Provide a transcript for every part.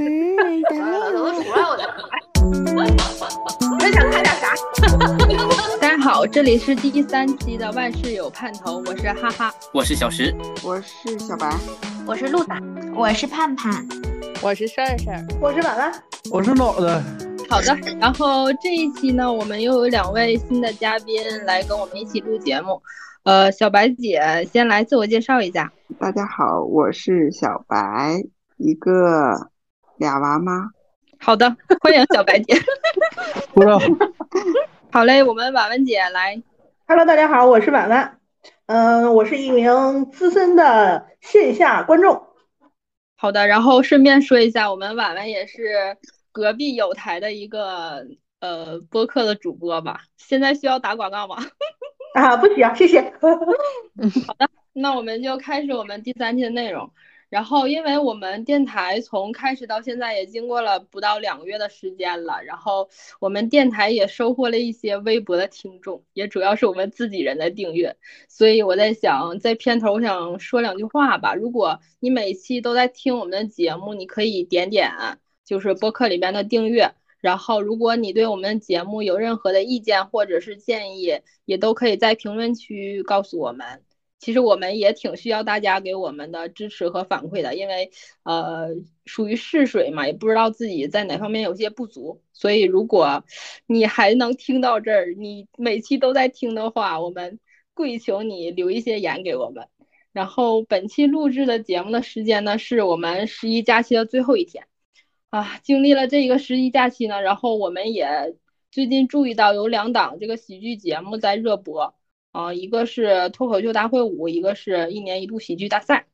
嗯，了，都出来，我的。你想看点啥？大家好，这里是第三期的万事有盼头，我是哈哈，我是小石，我是小白，我是鹿达，我是盼盼，我是事儿事儿，我是婉婉，我是脑袋。好的，然后这一期呢，我们又有两位新的嘉宾来跟我们一起录节目。呃，小白姐先来自我介绍一下。大家好，我是小白，一个俩娃吗。好的，欢迎小白姐。不知道。好嘞，我们婉婉姐来。Hello，大家好，我是婉婉。嗯，我是一名资深的线下观众。好的，然后顺便说一下，我们婉婉也是隔壁有台的一个呃播客的主播吧？现在需要打广告吗？啊，不需要，谢谢。好的，那我们就开始我们第三期的内容。然后，因为我们电台从开始到现在也经过了不到两个月的时间了，然后我们电台也收获了一些微博的听众，也主要是我们自己人的订阅。所以我在想，在片头我想说两句话吧。如果你每期都在听我们的节目，你可以点点就是播客里面的订阅。然后，如果你对我们的节目有任何的意见或者是建议，也都可以在评论区告诉我们。其实我们也挺需要大家给我们的支持和反馈的，因为呃属于试水嘛，也不知道自己在哪方面有些不足。所以如果你还能听到这儿，你每期都在听的话，我们跪求你留一些言给我们。然后本期录制的节目的时间呢，是我们十一假期的最后一天啊。经历了这一个十一假期呢，然后我们也最近注意到有两档这个喜剧节目在热播。啊，一个是脱口秀大会五，一个是一年一度喜剧大赛。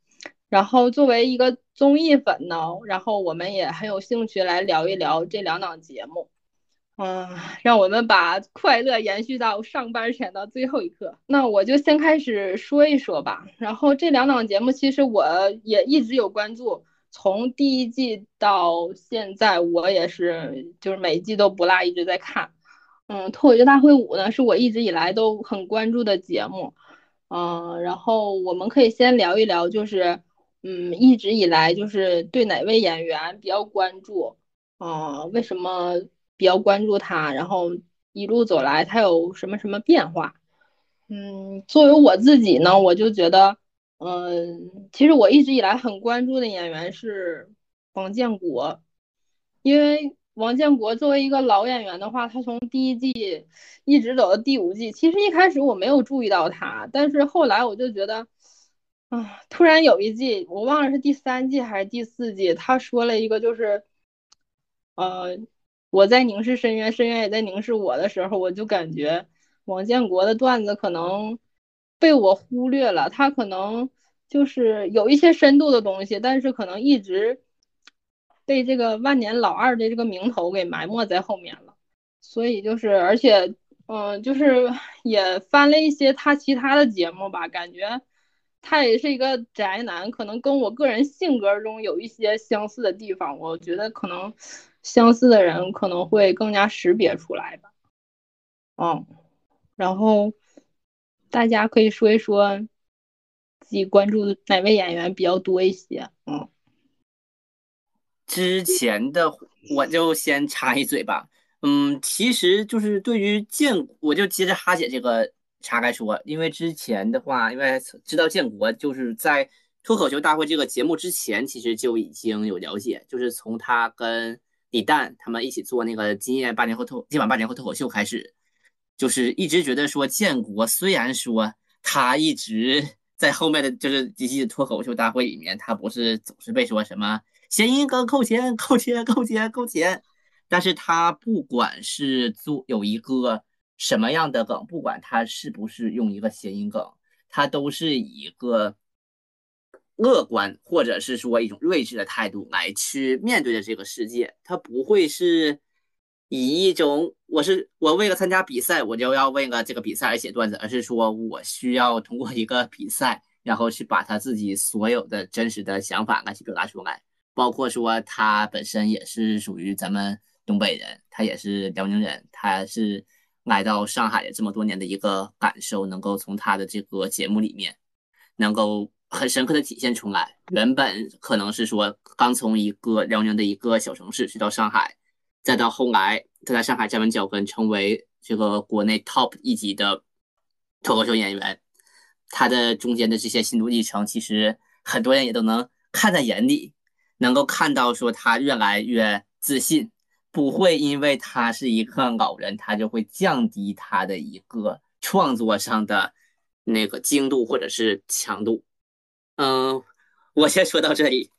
然后作为一个综艺粉呢，然后我们也很有兴趣来聊一聊这两档节目。嗯，让我们把快乐延续到上班前的最后一刻。那我就先开始说一说吧。然后这两档节目其实我也一直有关注，从第一季到现在，我也是就是每一季都不落，一直在看。嗯，脱口秀大会五呢，是我一直以来都很关注的节目，嗯，然后我们可以先聊一聊，就是嗯，一直以来就是对哪位演员比较关注，嗯，为什么比较关注他，然后一路走来他有什么什么变化，嗯，作为我自己呢，我就觉得，嗯，其实我一直以来很关注的演员是王建国，因为。王建国作为一个老演员的话，他从第一季一直走到第五季。其实一开始我没有注意到他，但是后来我就觉得，啊，突然有一季，我忘了是第三季还是第四季，他说了一个就是，呃，我在凝视深渊，深渊也在凝视我的时候，我就感觉王建国的段子可能被我忽略了，他可能就是有一些深度的东西，但是可能一直。被这个万年老二的这个名头给埋没在后面了，所以就是，而且，嗯，就是也翻了一些他其他的节目吧，感觉他也是一个宅男，可能跟我个人性格中有一些相似的地方，我觉得可能相似的人可能会更加识别出来吧。嗯，然后大家可以说一说自己关注哪位演员比较多一些，嗯。之前的我就先插一嘴吧，嗯，其实就是对于建，我就接着哈姐这个岔开说，因为之前的话，因为知道建国就是在脱口秀大会这个节目之前，其实就已经有了解，就是从他跟李诞他们一起做那个今夜八零后脱今晚八零后脱口秀开始，就是一直觉得说建国虽然说他一直在后面的就是几季脱口秀大会里面，他不是总是被说什么。谐音梗扣钱，扣钱，扣钱，扣钱。但是他不管是做有一个什么样的梗，不管他是不是用一个谐音梗，他都是以一个乐观或者是说一种睿智的态度来去面对的这个世界。他不会是以一种我是我为了参加比赛，我就要为了这个比赛而写段子，而是说我需要通过一个比赛，然后去把他自己所有的真实的想法来去表达出来。包括说他本身也是属于咱们东北人，他也是辽宁人，他是来到上海这么多年的一个感受，能够从他的这个节目里面，能够很深刻的体现出来。原本可能是说刚从一个辽宁的一个小城市去到上海，再到后来他在上海站稳脚跟，成为这个国内 top 一级的脱口秀演员。他的中间的这些心路历程，其实很多人也都能看在眼里，能够看到说他越来越自信，不会因为他是一个老人，他就会降低他的一个创作上的那个精度或者是强度。嗯，我先说到这里。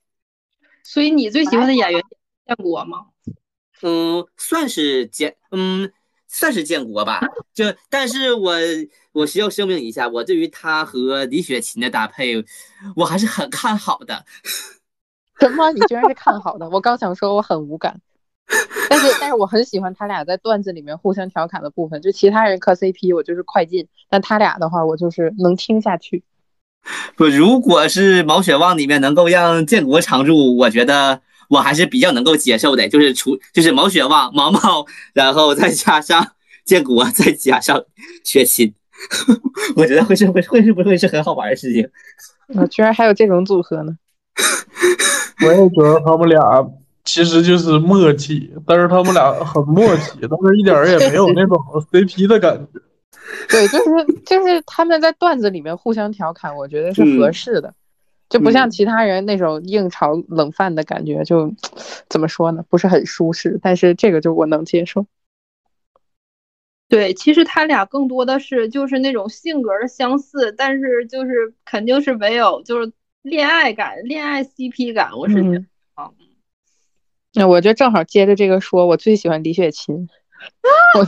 所以你最喜欢的演员建国吗？嗯，算是建，嗯，算是建国吧。就，但是我我需要声明一下，我对于他和李雪琴的搭配，我还是很看好的。什么？你居然是看好的？我刚想说我很无感，但是但是我很喜欢他俩在段子里面互相调侃的部分。就其他人磕 CP，我就是快进；但他俩的话，我就是能听下去。不，如果是毛血旺里面能够让建国常驻，我觉得我还是比较能够接受的。就是除就是毛血旺、毛毛，然后再加上建国，再加上雪琴，我觉得会是会会是不会是很好玩的事情。啊，居然还有这种组合呢！我也觉得他们俩其实就是默契，但是他们俩很默契，但是一点儿也没有那种 CP 的感觉。对，就是就是他们在段子里面互相调侃，我觉得是合适的，就不像其他人那种硬炒冷饭的感觉，就怎么说呢，不是很舒适。但是这个就我能接受。对，其实他俩更多的是就是那种性格的相似，但是就是肯定是没有就是恋爱感、恋爱 CP 感。我是觉得啊，那我就正好接着这个说，我最喜欢李雪琴。我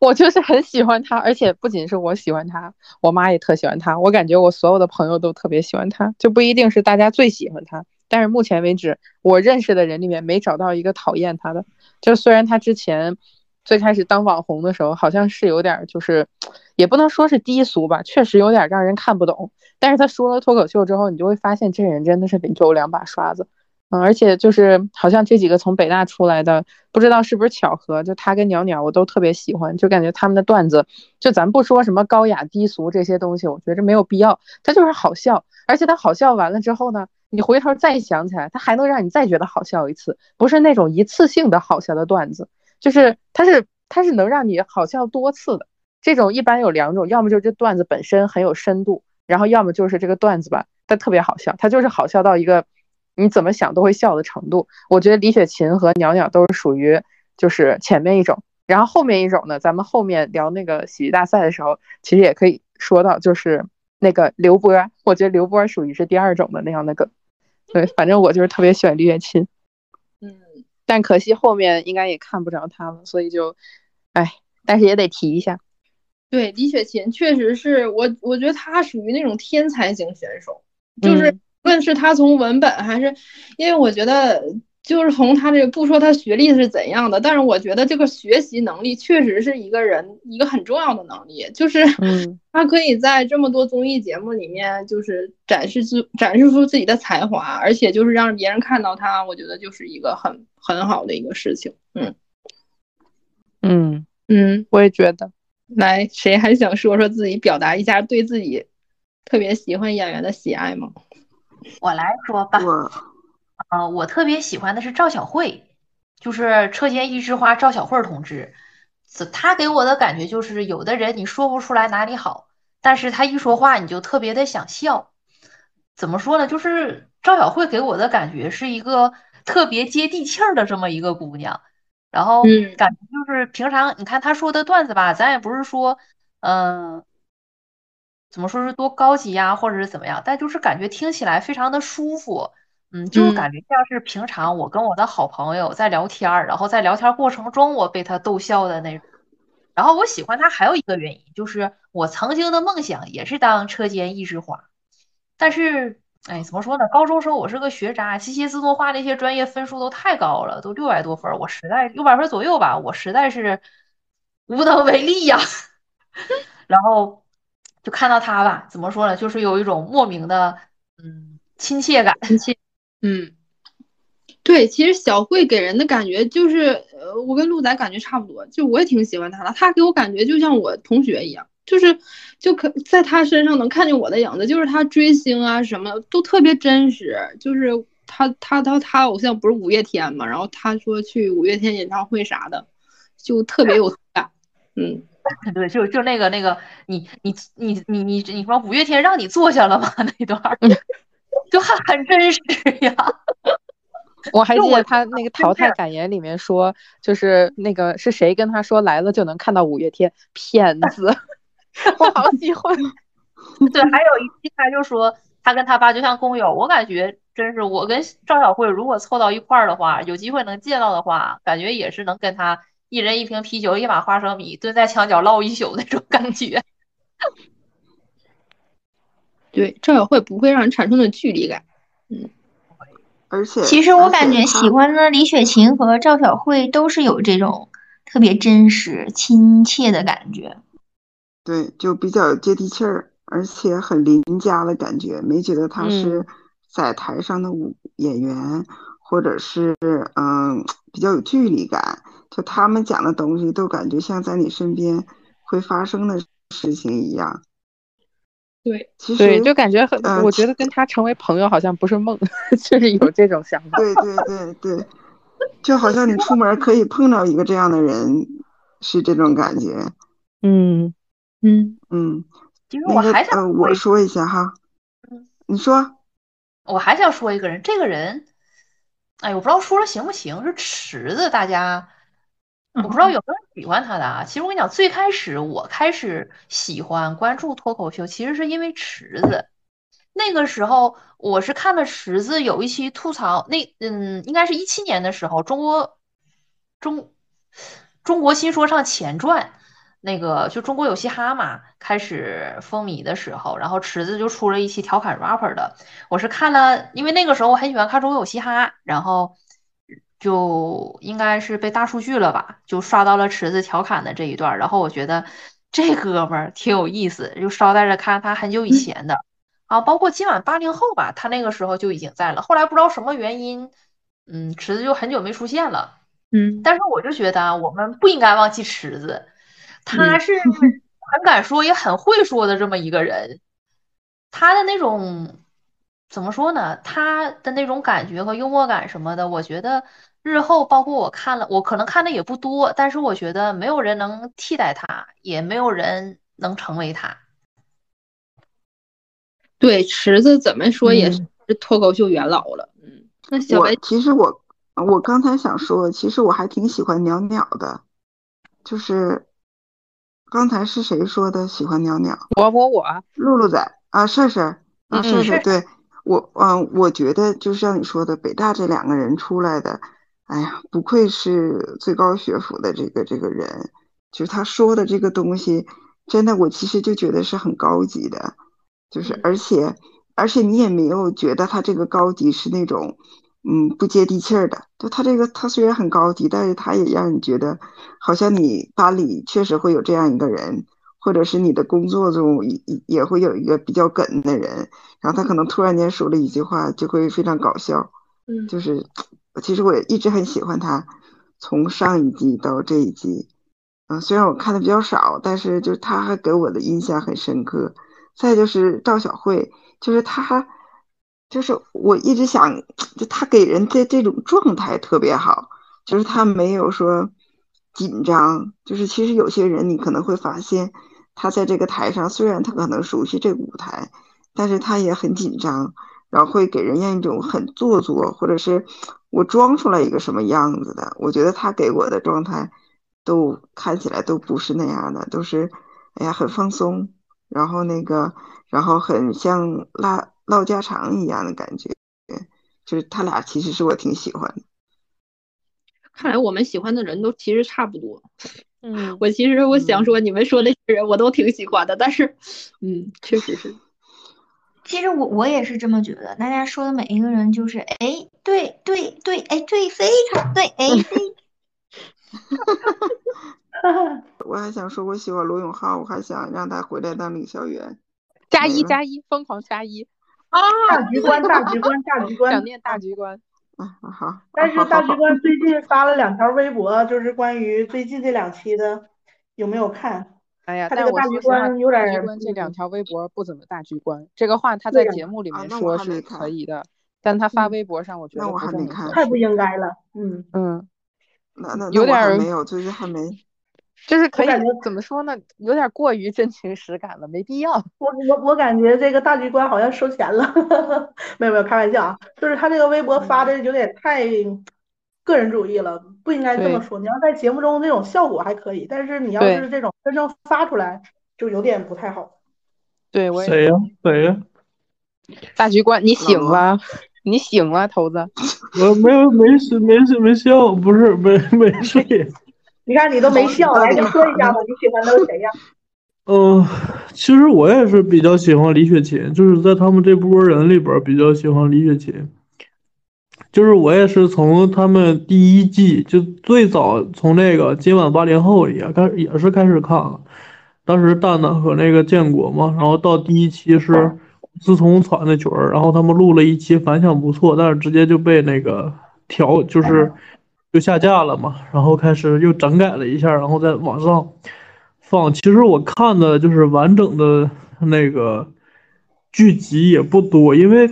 我就是很喜欢他，而且不仅是我喜欢他，我妈也特喜欢他。我感觉我所有的朋友都特别喜欢他，就不一定是大家最喜欢他，但是目前为止我认识的人里面没找到一个讨厌他的。就虽然他之前最开始当网红的时候，好像是有点就是，也不能说是低俗吧，确实有点让人看不懂。但是他说了脱口秀之后，你就会发现这人真的是有两把刷子。嗯，而且就是好像这几个从北大出来的，不知道是不是巧合，就他跟鸟鸟我都特别喜欢，就感觉他们的段子，就咱不说什么高雅低俗这些东西，我觉着没有必要，他就是好笑，而且他好笑完了之后呢，你回头再想起来，他还能让你再觉得好笑一次，不是那种一次性的好笑的段子，就是他是他是能让你好笑多次的。这种一般有两种，要么就是这段子本身很有深度，然后要么就是这个段子吧，它特别好笑，它就是好笑到一个。你怎么想都会笑的程度，我觉得李雪琴和鸟鸟都是属于就是前面一种，然后后面一种呢，咱们后面聊那个喜剧大赛的时候，其实也可以说到，就是那个刘波，我觉得刘波属于是第二种的那样的梗。对，反正我就是特别喜欢李雪琴，但可惜后面应该也看不着他了，所以就，哎，但是也得提一下。对，李雪琴确实是我，我觉得她属于那种天才型选手，就是。无论是他从文本还是，因为我觉得就是从他这个不说他学历是怎样的，但是我觉得这个学习能力确实是一个人一个很重要的能力，就是他可以在这么多综艺节目里面就是展示出展示出自己的才华，而且就是让别人看到他，我觉得就是一个很很好的一个事情。嗯嗯嗯，我也觉得。来，谁还想说说自己表达一下对自己特别喜欢演员的喜爱吗？我来说吧，呃，我特别喜欢的是赵小慧，就是车间一枝花赵小慧同志，她给我的感觉就是有的人你说不出来哪里好，但是他一说话你就特别的想笑。怎么说呢？就是赵小慧给我的感觉是一个特别接地气儿的这么一个姑娘，然后感觉就是平常你看她说的段子吧，咱也不是说，嗯。怎么说是多高级呀，或者是怎么样？但就是感觉听起来非常的舒服，嗯，就是感觉像是平常我跟我的好朋友在聊天儿，然后在聊天过程中我被他逗笑的那种。然后我喜欢他还有一个原因，就是我曾经的梦想也是当车间一枝花，但是哎，怎么说呢？高中时候我是个学渣，机械自动化那些专业分数都太高了，都六百多分，我实在六百分左右吧，我实在是无能为力呀。然后。就看到他吧，怎么说呢？就是有一种莫名的，嗯，亲切感。亲切，嗯，对，其实小慧给人的感觉就是，呃，我跟鹿仔感觉差不多，就我也挺喜欢她的。她给我感觉就像我同学一样，就是就可在她身上能看见我的影子，就是她追星啊什么都特别真实。就是他他他他偶像不是五月天嘛，然后他说去五月天演唱会啥的，就特别有 感。嗯，对，就就那个那个，你你你你你你说五月天让你坐下了吗？那段 就很很真实呀。我还记得他那个淘汰感言里面说，就是那个是谁跟他说来了就能看到五月天，骗子，我好喜欢。对，还有一期他就说他跟他爸就像工友，我感觉真是我跟赵小慧如果凑到一块儿的话，有机会能见到的话，感觉也是能跟他一人一瓶啤酒，一把花生米，蹲在墙角唠一宿那种感觉。对，赵小慧不会让人产生的距离感，嗯。而且，其实我感觉喜欢的李雪琴和赵小慧都是有这种特别真实、亲切的感觉。对，就比较接地气儿，而且很邻家的感觉，没觉得他是在台上的舞演员，或者是嗯比较有距离感。就他们讲的东西，都感觉像在你身边会发生的事情一样。对，对，就感觉很，我觉得跟他成为朋友好像不是梦，就是有这种想法。对对对对，就好像你出门可以碰到一个这样的人，是这种感觉。嗯嗯嗯。其实我还想，我说一下哈。嗯。你说。我还想说一个人，这个人，哎，我不知道说了行不行，是池子，大家。我不知道有没有喜欢他的啊？其实我跟你讲，最开始我开始喜欢关注脱口秀，其实是因为池子。那个时候我是看了池子有一期吐槽，那嗯，应该是一七年的时候，中国中中国新说唱前传那个就中国有嘻哈嘛开始风靡的时候，然后池子就出了一期调侃 rapper 的。我是看了，因为那个时候我很喜欢看中国有嘻哈，然后。就应该是被大数据了吧，就刷到了池子调侃的这一段，然后我觉得这哥们儿挺有意思，就捎带着看他很久以前的。啊，包括今晚八零后吧，他那个时候就已经在了，后来不知道什么原因，嗯，池子就很久没出现了，嗯，但是我就觉得我们不应该忘记池子，他是。很敢说也很会说的这么一个人，他的那种。怎么说呢？他的那种感觉和幽默感什么的，我觉得日后包括我看了，我可能看的也不多，但是我觉得没有人能替代他，也没有人能成为他。对，池子怎么说也是脱口秀元老了。嗯，那小白，其实我我刚才想说，其实我还挺喜欢袅袅的，就是刚才是谁说的喜欢袅袅？我我我，露露仔啊，帅帅啊，帅帅对。我嗯，我觉得就是像你说的，北大这两个人出来的，哎呀，不愧是最高学府的这个这个人，就是他说的这个东西，真的，我其实就觉得是很高级的，就是而且而且你也没有觉得他这个高级是那种嗯不接地气儿的，就他这个他虽然很高级，但是他也让你觉得好像你班里确实会有这样一个人。或者是你的工作中也也会有一个比较梗的人，然后他可能突然间说了一句话，就会非常搞笑。嗯，就是其实我也一直很喜欢他，从上一季到这一季，嗯，虽然我看的比较少，但是就是他还给我的印象很深刻。再就是赵小慧，就是他，就是我一直想，就他给人的这种状态特别好，就是他没有说紧张，就是其实有些人你可能会发现。他在这个台上，虽然他可能熟悉这个舞台，但是他也很紧张，然后会给人家一种很做作，或者是我装出来一个什么样子的。我觉得他给我的状态，都看起来都不是那样的，都是哎呀很放松，然后那个，然后很像拉唠家常一样的感觉，就是他俩其实是我挺喜欢的。看来我们喜欢的人都其实差不多。嗯，我其实我想说，你们说那些人我都挺喜欢的，但是，嗯，确实是。其实我我也是这么觉得，大家说的每一个人就是，哎，对对对，哎对，非常对，哎对。我还想说，我喜欢罗永浩，我还想让他回来当领校员。加一加一，疯狂加一。啊！大局观，大局观，大局观。想念大局观。啊好，但是大局观最近发了两条微博，就是关于最近这两期的，有没有看？哎呀，他这个大局观有点儿大局观这两嗯条微博不怎么大局观。这个话他在节目里啊，面说是可以的，但他发嗯微博上，我觉那我得不是还没看太不。应该了，嗯，嗯，那那那有点儿没有，就是还没。就是可以感觉怎么说呢？有点过于真情实感了，没必要。我我我感觉这个大局观好像收钱了，没有没有开玩笑啊，就是他这个微博发的有点太个人主义了，不应该这么说。你要在节目中这种效果还可以，但是你要对是这种真正发出来，就有点不太好。对，我也谁呀、谁呀、大局观，你醒了，你醒了，头子。我没有没睡没睡没笑，不是没没睡。你看你都没笑，来就到底说一下吧，你喜欢的是谁呀？嗯、其实我也是比较喜欢李雪琴，就是在他们这波人里边比较喜欢李雪琴。就是我也是从他们第一季就最早从那个今晚八零后也开也是开始看了，当时蛋蛋和那个建国嘛，然后到第一期是自从传的曲儿，然后他们录了一期反响不错，但是直接就被那个调就是就下架了嘛，然后开始又整改了一下，然后在网上放。其实我看的就是完整的那个剧集也不多，因为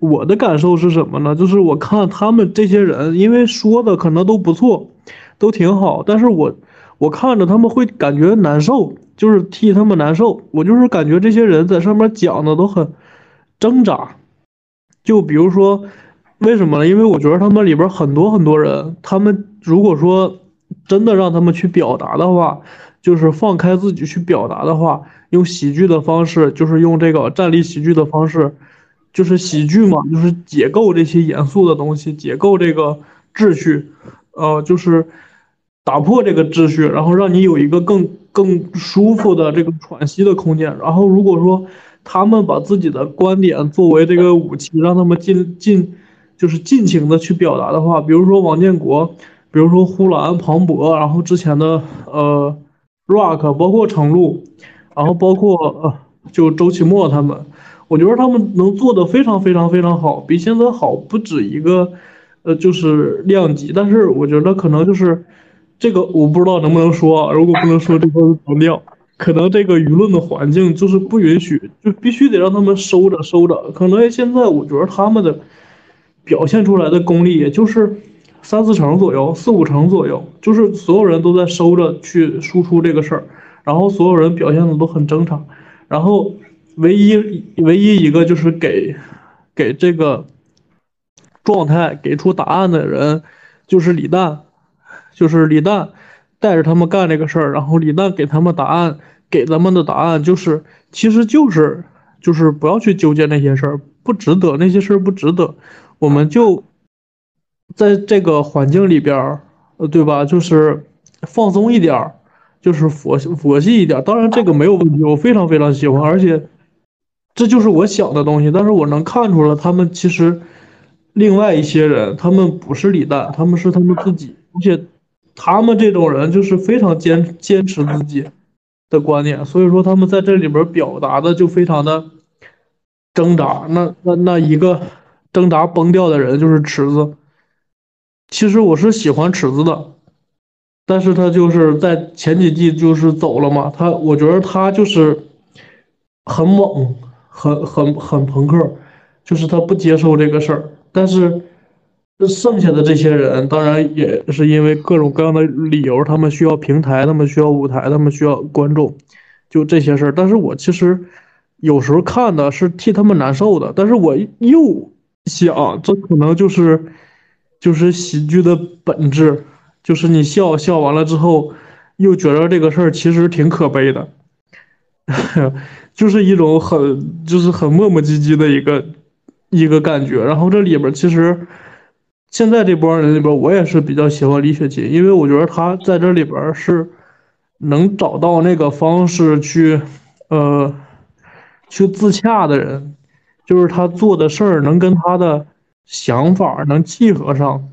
我的感受是什么呢？就是我看他们这些人，因为说的可能都不错，都挺好，但是我我看着他们会感觉难受，就是替他们难受。我就是感觉这些人在上面讲的都很挣扎。就比如说，为什么呢？因为我觉得他们里边很多很多人，他们如果说真的让他们去表达的话，就是放开自己去表达的话，用喜剧的方式，就是用这个站立喜剧的方式，就是喜剧嘛，就是解构这些严肃的东西，解构这个秩序，呃，就是打破这个秩序，然后让你有一个更更舒服的这个喘息的空间。然后如果说他们把自己的观点作为这个武器，让他们进进就是尽情的去表达的话，比如说王建国，比如说呼兰、庞博，然后之前的呃 Rock，包括程璐，然后包括呃就周奇墨他们，我觉得他们能做的非常非常非常好，比现在好不止一个呃就是量级，但是我觉得可能就是这个我不知道能不能说，如果不能说这块就不掉。可能这个舆论的环境就是不允许，就必须得让他们收着收着。可能现在我觉得他们的表现出来的功力，也就是三四成左右、四五成左右，就是所有人都在收着去输出这个事儿，然后所有人表现的都很正常，然后唯一唯一一个就是给给这个状态给出答案的人，就是李诞，就是李诞带着他们干这个事儿，然后李诞给他们答案。给咱们的答案就是，其实就是就是不要去纠结那些事儿，不值得，那些事儿不值得，我们就在这个环境里边，呃，对吧？就是放松一点，就是佛佛系一点。当然这个没有问题，我非常非常喜欢，而且这就是我想的东西。但是我能看出来，他们其实另外一些人，他们不是李诞，他们是他们自己，而且他们这种人就是非常坚坚持自己。的观点，所以说他们在这里边表达的就非常的挣扎。那那那一个挣扎崩掉的人就是池子。其实我是喜欢池子的，但是他就是在前几季就是走了嘛。他我觉得他就是很猛，很很很朋克，就是他不接受这个事儿。但是剩下的这些人，当然也是因为各种各样的理由，他们需要平台，他们需要舞台，他们需要观众，就这些事儿。但是我其实有时候看的是替他们难受的，但是我又想，这可能就是就是喜剧的本质，就是你笑笑完了之后，又觉得这个事儿其实挺可悲的，就是一种很就是很磨磨唧唧的一个一个感觉。然后这里边其实。现在这波人里边，我也是比较喜欢李雪琴，因为我觉得她在这里边是能找到那个方式去，呃，去自洽的人，就是他做的事儿能跟他的想法能契合上。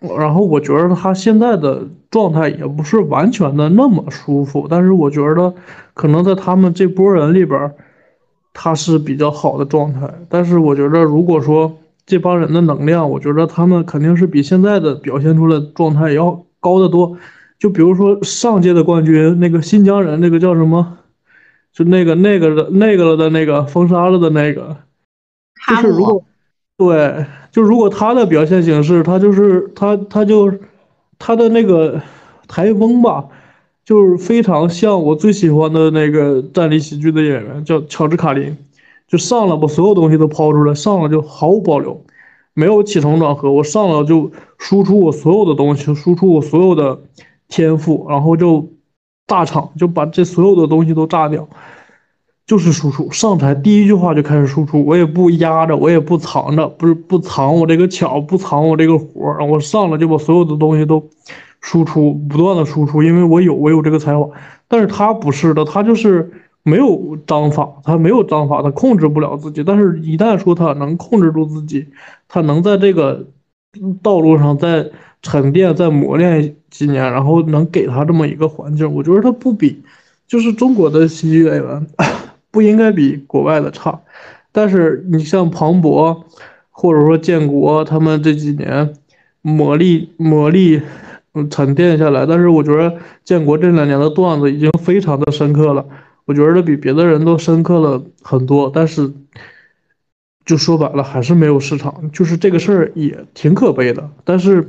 然后我觉得他现在的状态也不是完全的那么舒服，但是我觉得可能在他们这波人里边，他是比较好的状态。但是我觉得如果说，这帮人的能量，我觉得他们肯定是比现在的表现出来状态要高得多。就比如说上届的冠军那个新疆人，那个叫什么？就那个那个的那个了的那个封杀了的那个，就是如果对，就如果他的表现形式，他就是他他就他的那个台风吧，就是非常像我最喜欢的那个站立喜剧的演员，叫乔治卡林，就上了把所有东西都抛出来，上了就毫无保留，没有起承转合，我上了就输出我所有的东西，输出我所有的天赋，然后就。大场就把这所有的东西都炸掉，就是输出。上台第一句话就开始输出，我也不压着，我也不藏着，不是不藏我这个巧，不藏我这个活儿，我上来就把所有的东西都输出，不断的输出，因为我有我有这个才华。但是他不是的，他就是没有章法，他没有章法，他控制不了自己。但是一旦说他能控制住自己，他能在这个道路上在。沉淀再磨练几年，然后能给他这么一个环境，我觉得他不比，就是中国的喜剧演员 不应该比国外的差。但是你像庞博，或者说建国，他们这几年磨砺磨砺，嗯沉淀下来。但是我觉得建国这两年的段子已经非常的深刻了，我觉得比别的人都深刻了很多。但是就说白了，还是没有市场，就是这个事儿也挺可悲的。但是。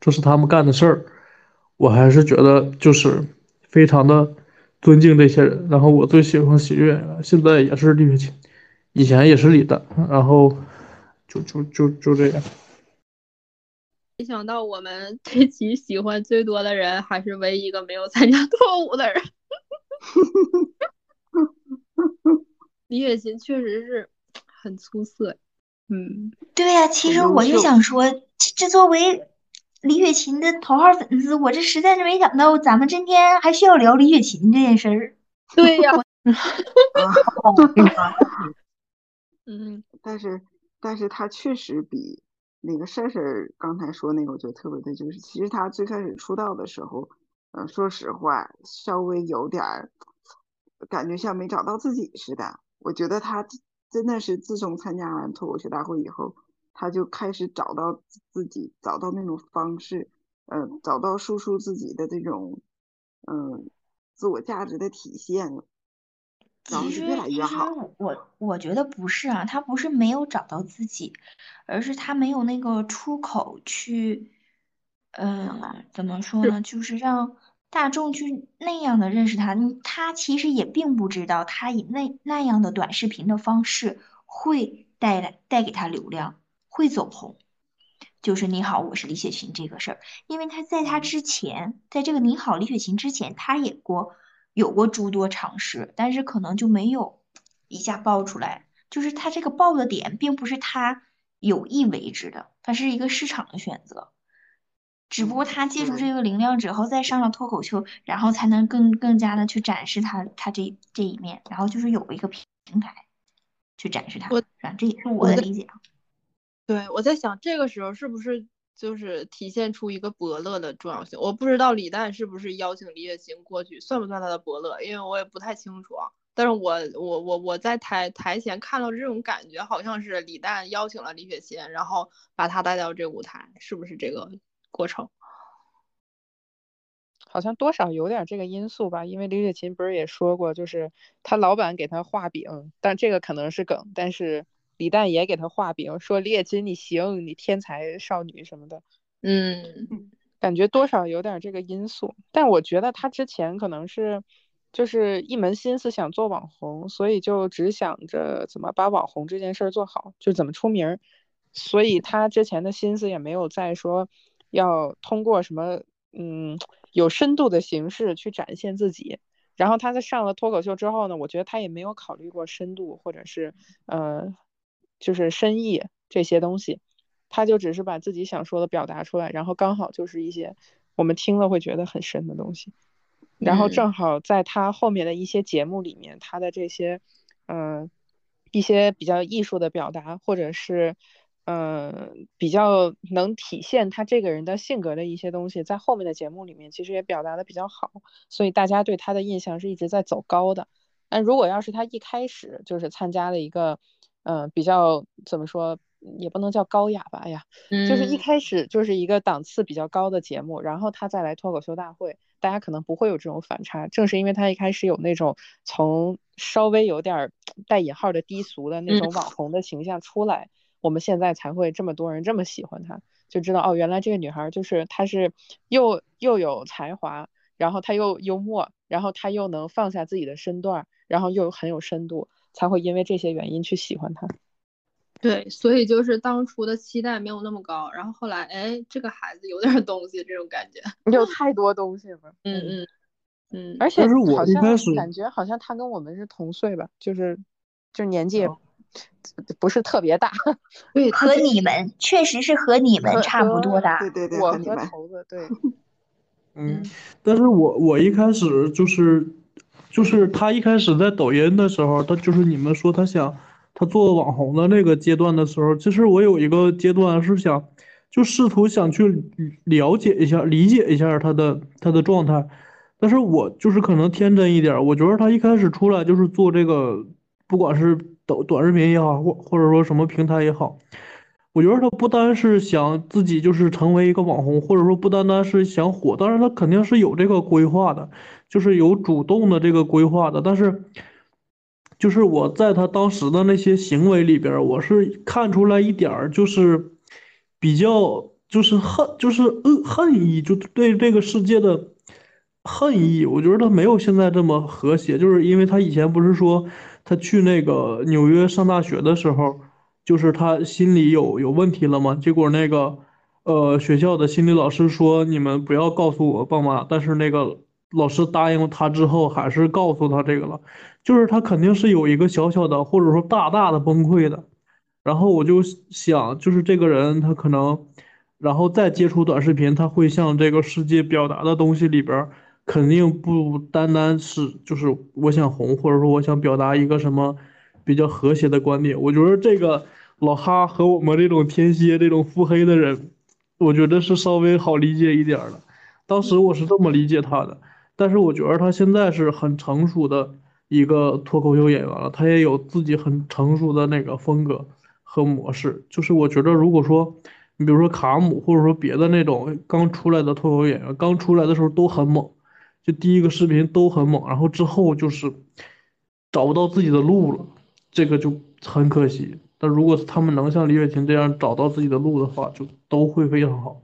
这是他们干的事儿，我还是觉得就是非常的尊敬这些人。然后我最喜欢喜剧演员，现在也是李雪琴，以前也是李诞，然后就就就就这样。没想到我们这期喜欢最多的人，还是唯一一个没有参加脱舞的人。李雪琴确实是很出色，嗯，对呀，其实我就想说，这作为。李雪琴的头号粉丝，我这实在是没想到，咱们今天还需要聊李雪琴这件事儿。对呀 嗯，但是，但是他确实比那个事儿刚才说那个，我觉得特别的，就是其实他最开始出道的时候，嗯，说实话，稍微有点儿感觉像没找到自己似的。我觉得他真的是自从参加完脱口秀大会以后。他就开始找到自己，找到那种方式，呃，找到输出自己的这种，嗯，自我价值的体现了，然后就越来越好。我我觉得不是啊，他不是没有找到自己，而是他没有那个出口去，嗯，怎么说呢？就是让大众去那样的认识他。他其实也并不知道，他以那那样的短视频的方式会带来带给他流量。会走红，就是你好，我是李雪琴这个事儿，因为他在他之前，在这个你好李雪琴之前，他也过有过诸多尝试，但是可能就没有一下爆出来。就是他这个爆的点，并不是他有意为之的，它是一个市场的选择。只不过他借助这个流量之后，再上了脱口秀，然后才能更更加的去展示他他这这一面，然后就是有一个平台去展示他。我，这也是我的理解啊。对，我在想这个时候是不是就是体现出一个伯乐的重要性？我不知道李诞是不是邀请李雪琴过去，算不算他的伯乐？因为我也不太清楚啊。但是我我我我在台台前看到这种感觉，好像是李诞邀请了李雪琴，然后把他带到这舞台，是不是这个过程？好像多少有点这个因素吧，因为李雪琴不是也说过，就是他老板给他画饼，但这个可能是梗，但是。李诞也给他画饼，说李雪琴你行，你天才少女什么的，嗯，感觉多少有点这个因素。但我觉得他之前可能是就是一门心思想做网红，所以就只想着怎么把网红这件事儿做好，就怎么出名。所以他之前的心思也没有在说要通过什么嗯有深度的形式去展现自己。然后他在上了脱口秀之后呢，我觉得他也没有考虑过深度或者是呃。就是深意这些东西，他就只是把自己想说的表达出来，然后刚好就是一些我们听了会觉得很深的东西，然后正好在他后面的一些节目里面，他的这些嗯一些比较艺术的表达，或者是嗯比较能体现他这个人的性格的一些东西，在后面的节目里面其实也表达的比较好，所以大家对他的印象是一直在走高的。但如果要是他一开始就是参加了一个。嗯，比较怎么说，也不能叫高雅吧，哎呀，就是一开始就是一个档次比较高的节目，然后他再来脱口秀大会，大家可能不会有这种反差。正是因为他一开始有那种从稍微有点带引号的低俗的那种网红的形象出来，我们现在才会这么多人这么喜欢他，就知道哦，原来这个女孩就是她是又又有才华，然后她又幽默，然后她又能放下自己的身段，然后又很有深度，才会因为这些原因去喜欢他。对，所以就是当初的期待没有那么高，然后后来，哎，这个孩子有点东西，这种感觉，有太多东西了。嗯嗯嗯，而且好像感觉好像他跟我们是同岁吧，就是就年纪不是特别大。对，和你们确实是和你们差不多大。对对对，我和头子对。嗯，但是我我一开始就是就是他一开始在抖音的时候，他就是你们说他想。他做网红的那个阶段的时候，其实我有一个阶段是想，就试图想去了解一下、理解一下他的他的状态，但是我就是可能天真一点，我觉得他一开始出来就是做这个，不管是抖短视频也好，或或者说什么平台也好，我觉得他不单是想自己就是成为一个网红，或者说不单单是想火，当然他肯定是有这个规划的，就是有主动的这个规划的，但是。就是我在他当时的那些行为里边，我是看出来一点儿，就是比较就是恨，就是恶恨意，就对这个世界的恨意。我觉得他没有现在这么和谐，就是因为他以前不是说他去那个纽约上大学的时候，就是他心里有有问题了吗？结果那个呃学校的心理老师说你们不要告诉我爸妈，但是那个老师答应他之后，还是告诉他这个了。就是他肯定是有一个小小的，或者说大大的崩溃的，然后我就想，就是这个人他可能，然后再接触短视频，他会向这个世界表达的东西里边，肯定不单单是就是我想红，或者说我想表达一个什么比较和谐的观点。我觉得这个老哈和我们这种天蝎这种腹黑的人，我觉得是稍微好理解一点的。当时我是这么理解他的，但是我觉得他现在是很成熟的。一个脱口秀演员了，他也有自己很成熟的那个风格和模式。就是我觉得，如果说你比如说卡姆，或者说别的那种刚出来的脱口秀演员，刚出来的时候都很猛，就第一个视频都很猛，然后之后就是找不到自己的路了，这个就很可惜。但如果他们能像李雪琴这样找到自己的路的话，就都会非常好。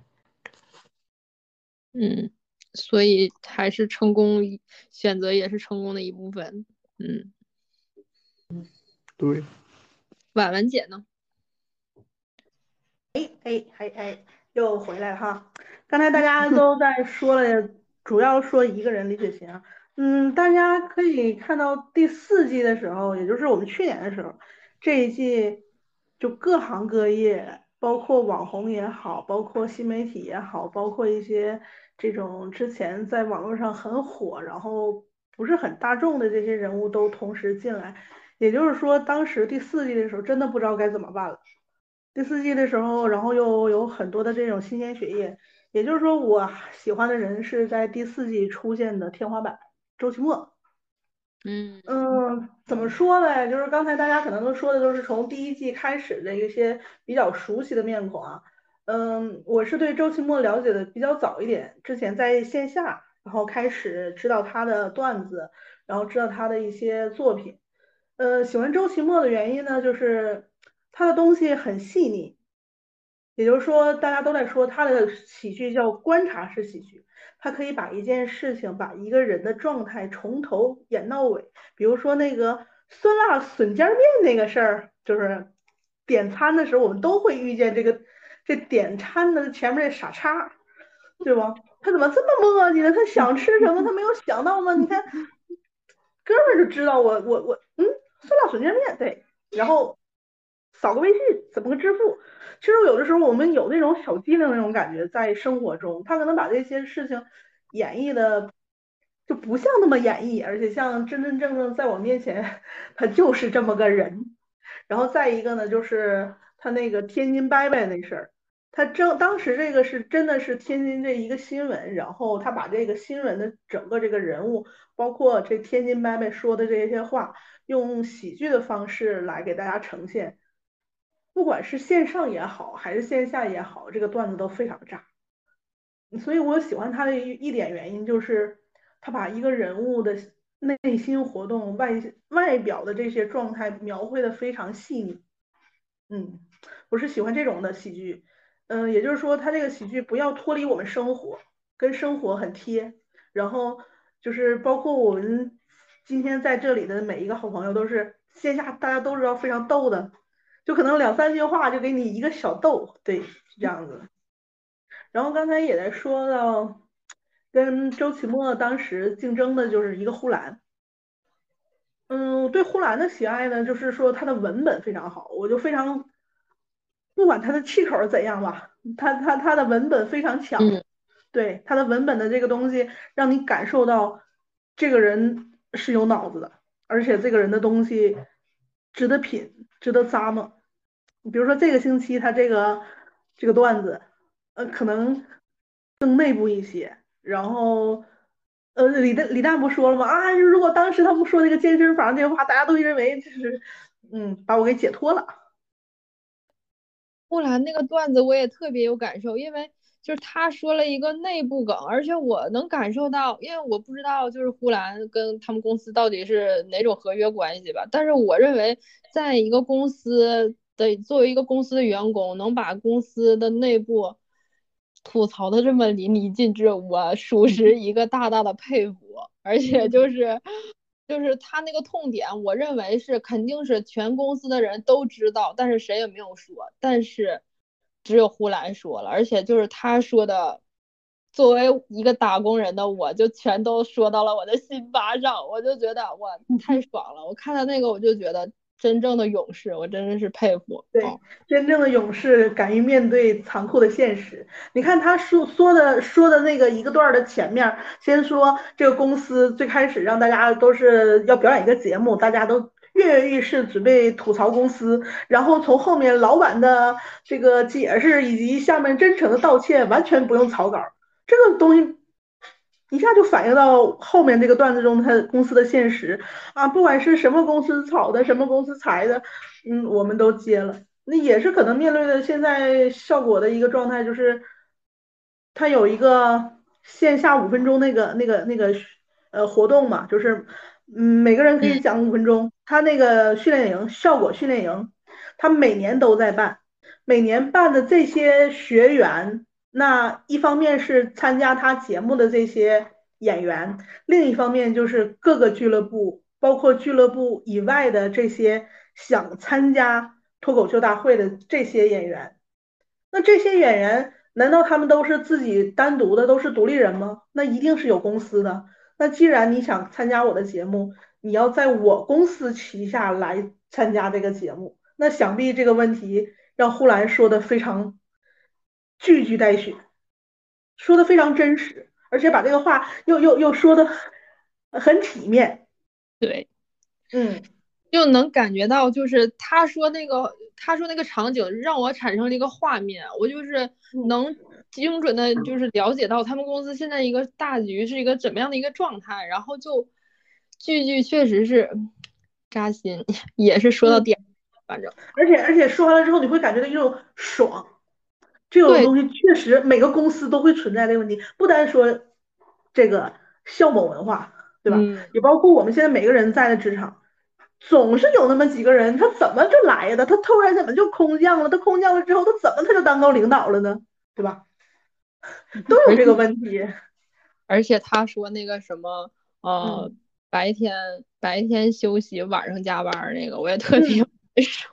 嗯，所以还是成功选择也是成功的一部分。嗯，对，婉婉姐呢？哎哎哎哎，又回来了哈！刚才大家都在说了，主要说一个人李雪琴啊。嗯，大家可以看到第四季的时候，也就是我们去年的时候，这一季就各行各业，包括网红也好，包括新媒体也好，包括一些这种之前在网络上很火，然后。不是很大众的这些人物都同时进来，也就是说，当时第四季的时候真的不知道该怎么办了。第四季的时候，然后又有很多的这种新鲜血液，也就是说，我喜欢的人是在第四季出现的天花板，周奇墨。嗯嗯，怎么说呢？就是刚才大家可能都说的都是从第一季开始的一些比较熟悉的面孔啊。嗯，我是对周奇墨了解的比较早一点，之前在线下。然后开始知道他的段子，然后知道他的一些作品。呃，喜欢周奇墨的原因呢，就是他的东西很细腻，也就是说，大家都在说他的喜剧叫观察式喜剧，他可以把一件事情、把一个人的状态从头演到尾。比如说那个酸辣笋尖面那个事儿，就是点餐的时候，我们都会遇见这个这点餐的前面这傻叉，对吧？他怎么这么磨叽呢？他想吃什么？他没有想到吗？你看，哥们儿就知道我我我嗯，酸辣笋尖面对，然后扫个微信，怎么个支付？其实有的时候我们有那种小机灵那种感觉，在生活中，他可能把这些事情演绎的就不像那么演绎，而且像真真正正在我面前，他就是这么个人。然后再一个呢，就是他那个天津伯伯那事儿。他正当时这个是真的是天津这一个新闻，然后他把这个新闻的整个这个人物，包括这天津伯伯说的这些话，用喜剧的方式来给大家呈现。不管是线上也好，还是线下也好，这个段子都非常炸。所以我喜欢他的一一点原因就是，他把一个人物的内心活动、外外表的这些状态描绘的非常细腻。嗯，我是喜欢这种的喜剧。嗯，也就是说，他这个喜剧不要脱离我们生活，跟生活很贴。然后就是包括我们今天在这里的每一个好朋友，都是线下大家都知道非常逗的，就可能两三句话就给你一个小逗，对，是这样子。然后刚才也在说到，跟周奇墨当时竞争的就是一个呼兰。嗯，对呼兰的喜爱呢，就是说他的文本非常好，我就非常不管他的气口怎样吧，他他他的文本非常强，对他的文本的这个东西，让你感受到这个人是有脑子的，而且这个人的东西值得品，值得咂摸。你比如说这个星期他这个这个段子。呃，可能更内部一些，然后，呃，李诞李诞不说了吗？啊，如果当时他不说那个健身房这话，大家都认为就是，嗯，把我给解脱了。呼兰那个段子我也特别有感受，因为就是他说了一个内部梗，而且我能感受到，因为我不知道就是呼兰跟他们公司到底是哪种合约关系吧，但是我认为在一个公司的作为一个公司的员工，能把公司的内部。吐槽的这么淋漓尽致，我属实一个大大的佩服。而且就是，就是他那个痛点，我认为是肯定是全公司的人都知道，但是谁也没有说。但是只有呼兰说了，而且就是他说的，作为一个打工人的我，就全都说到了我的心巴上。我就觉得哇，太爽了！我看到那个，我就觉得。真正的勇士，我真的是佩服。对，真正的勇士敢于面对残酷的现实。你看他说说的说的那个一个段的前面，先说这个公司最开始让大家都是要表演一个节目，大家都跃跃欲试，准备吐槽公司。然后从后面老板的这个解释以及下面真诚的道歉，完全不用草稿，这个东西。一下就反映到后面这个段子中，他公司的现实啊，不管是什么公司炒的，什么公司裁的，嗯，我们都接了。那也是可能面对的现在效果的一个状态，就是他有一个线下五分钟那个那个那个呃活动嘛，就是嗯每个人可以讲五分钟。他那个训练营效果训练营，他每年都在办，每年办的这些学员。那一方面是参加他节目的这些演员，另一方面就是各个俱乐部，包括俱乐部以外的这些想参加脱口秀大会的这些演员。那这些演员难道他们都是自己单独的，都是独立人吗？那一定是有公司的。那既然你想参加我的节目，你要在我公司旗下来参加这个节目，那想必这个问题让呼兰说的非常。句句带血，说的非常真实，而且把这个话又又又说的很体面。对，嗯，就能感觉到，就是他说那个他说那个场景让我产生了一个画面，我就是能精准的，就是了解到他们公司现在一个大局是一个怎么样的一个状态，然后就句句确实是扎心，也是说到点，反正，而且而且说完了之后，你会感觉到一种爽。这种东西确实每个公司都会存在这个问题，不单说这个校某文化，对吧？也包括我们现在每个人在的职场，总是有那么几个人，他怎么就来的？他突然怎么就空降了？他空降了之后，他怎么他就当高领导了呢？对吧？都有这个问题。而且他说那个什么，呃，白天白天休息，晚上加班那个，我也特别 难受。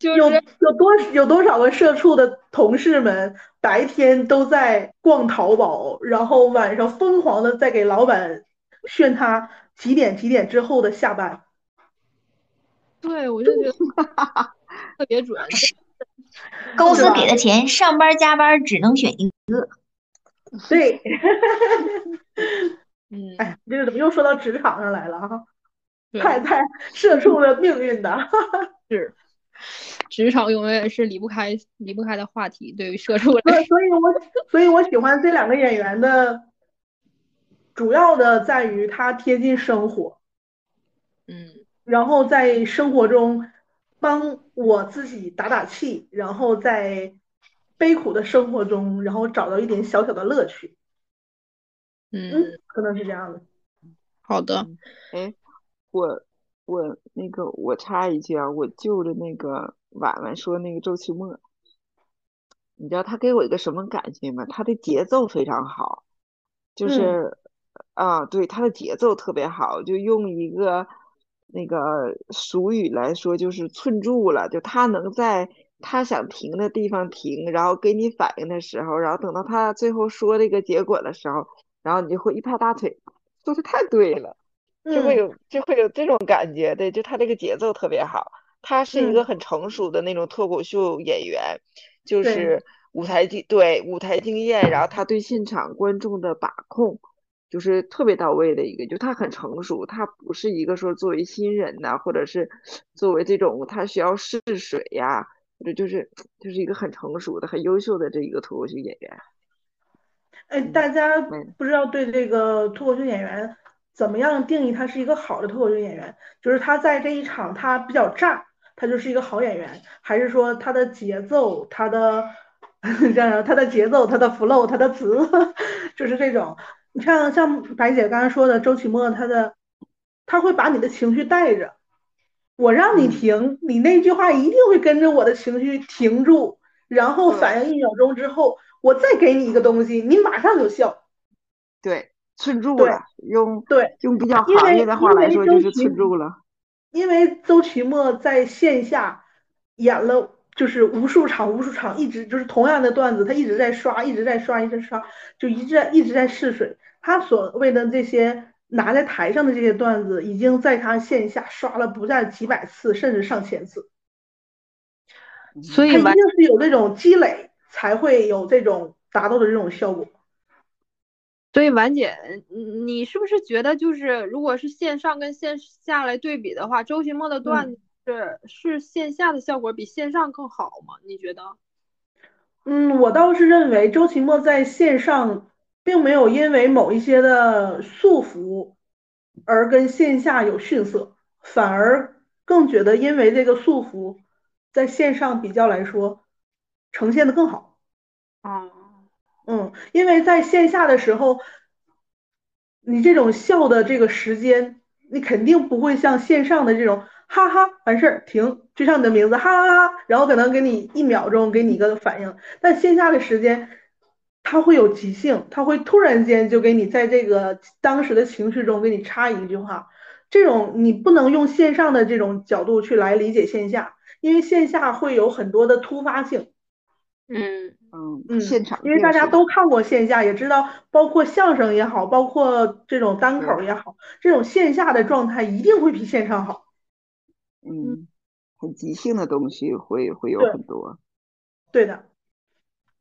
有有多有多少个社畜的同事们白天都在逛淘宝，然后晚上疯狂的在给老板炫他几点几点之后的下班。对，我就觉得特别准。公司给的钱，上班加班只能选一个。对。嗯，哎，这个怎么又说到职场上来了哈？太太社畜的命运的。是。职场永远是离不开离不开的话题，对于社畜来说。所以，我所以我喜欢这两个演员的，主要的在于他贴近生活，嗯，然后在生活中帮我自己打打气，然后在悲苦的生活中，然后找到一点小小的乐趣。嗯，可能是这样的。好的。哎，我我那个我插一句啊，我就着那个婉婉说那个周奇墨，你知道他给我一个什么感觉吗？他的节奏非常好，就是啊，对，他的节奏特别好，就用一个。那个俗语来说就是寸住了，就他能在他想停的地方停，然后给你反应的时候，然后等到他最后说这个结果的时候，然后你就会一拍大腿，说的太对了，就会有就会有这种感觉，对，就他这个节奏特别好，他是一个很成熟的那种脱口秀演员，就是舞台经对舞台经验，然后他对现场观众的把控。就是特别到位的一个，就他很成熟，他不是一个说作为新人呐，或者是作为这种他需要试水呀，或者就是就是一个很成熟的、很优秀的这一个脱口秀演员。哎，大家不知道对这个脱口秀演员怎么样定义他是一个好的脱口秀演员？就是他在这一场他比较炸，他就是一个好演员，还是说他的节奏、他的 这样他的节奏、他的 flow、他的词，就是这种。你像，像白姐刚才说的，周奇墨，他的他会把你的情绪带着，我让你停，你那句话一定会跟着我的情绪停住，然后反应一秒钟之后，我再给你一个东西，你马上就笑。对，寸住了，用对用比较行业的话来说就是寸住了。因为周奇墨在线下演了。就是无数场无数场，一直就是同样的段子，他一直在刷，一直在刷，一直刷，就一直在一直在试水。他所谓的这些拿在台上的这些段子，已经在他线下刷了不下几百次，甚至上千次。所以他一定是有这种积累，才会有这种达到的这种效果。所以婉姐，你你是不是觉得，就是如果是线上跟线下来对比的话，周奇墨的段子？是是线下的效果比线上更好吗？你觉得？嗯，我倒是认为周奇墨在线上并没有因为某一些的束缚而跟线下有逊色，反而更觉得因为这个束缚，在线上比较来说呈现的更好。啊，嗯，嗯因为在线下的时候，你这种笑的这个时间，你肯定不会像线上的这种。哈哈，完事儿停，就像你的名字，哈哈哈，然后可能给你一秒钟，给你一个反应。但线下的时间，它会有即兴，他会突然间就给你在这个当时的情绪中给你插一句话。这种你不能用线上的这种角度去来理解线下，因为线下会有很多的突发性。嗯嗯嗯，现场，因为大家都看过线下，也知道，包括相声也好，包括这种单口也好，这种线下的状态一定会比线上好。嗯，很即兴的东西会会有很多，对的。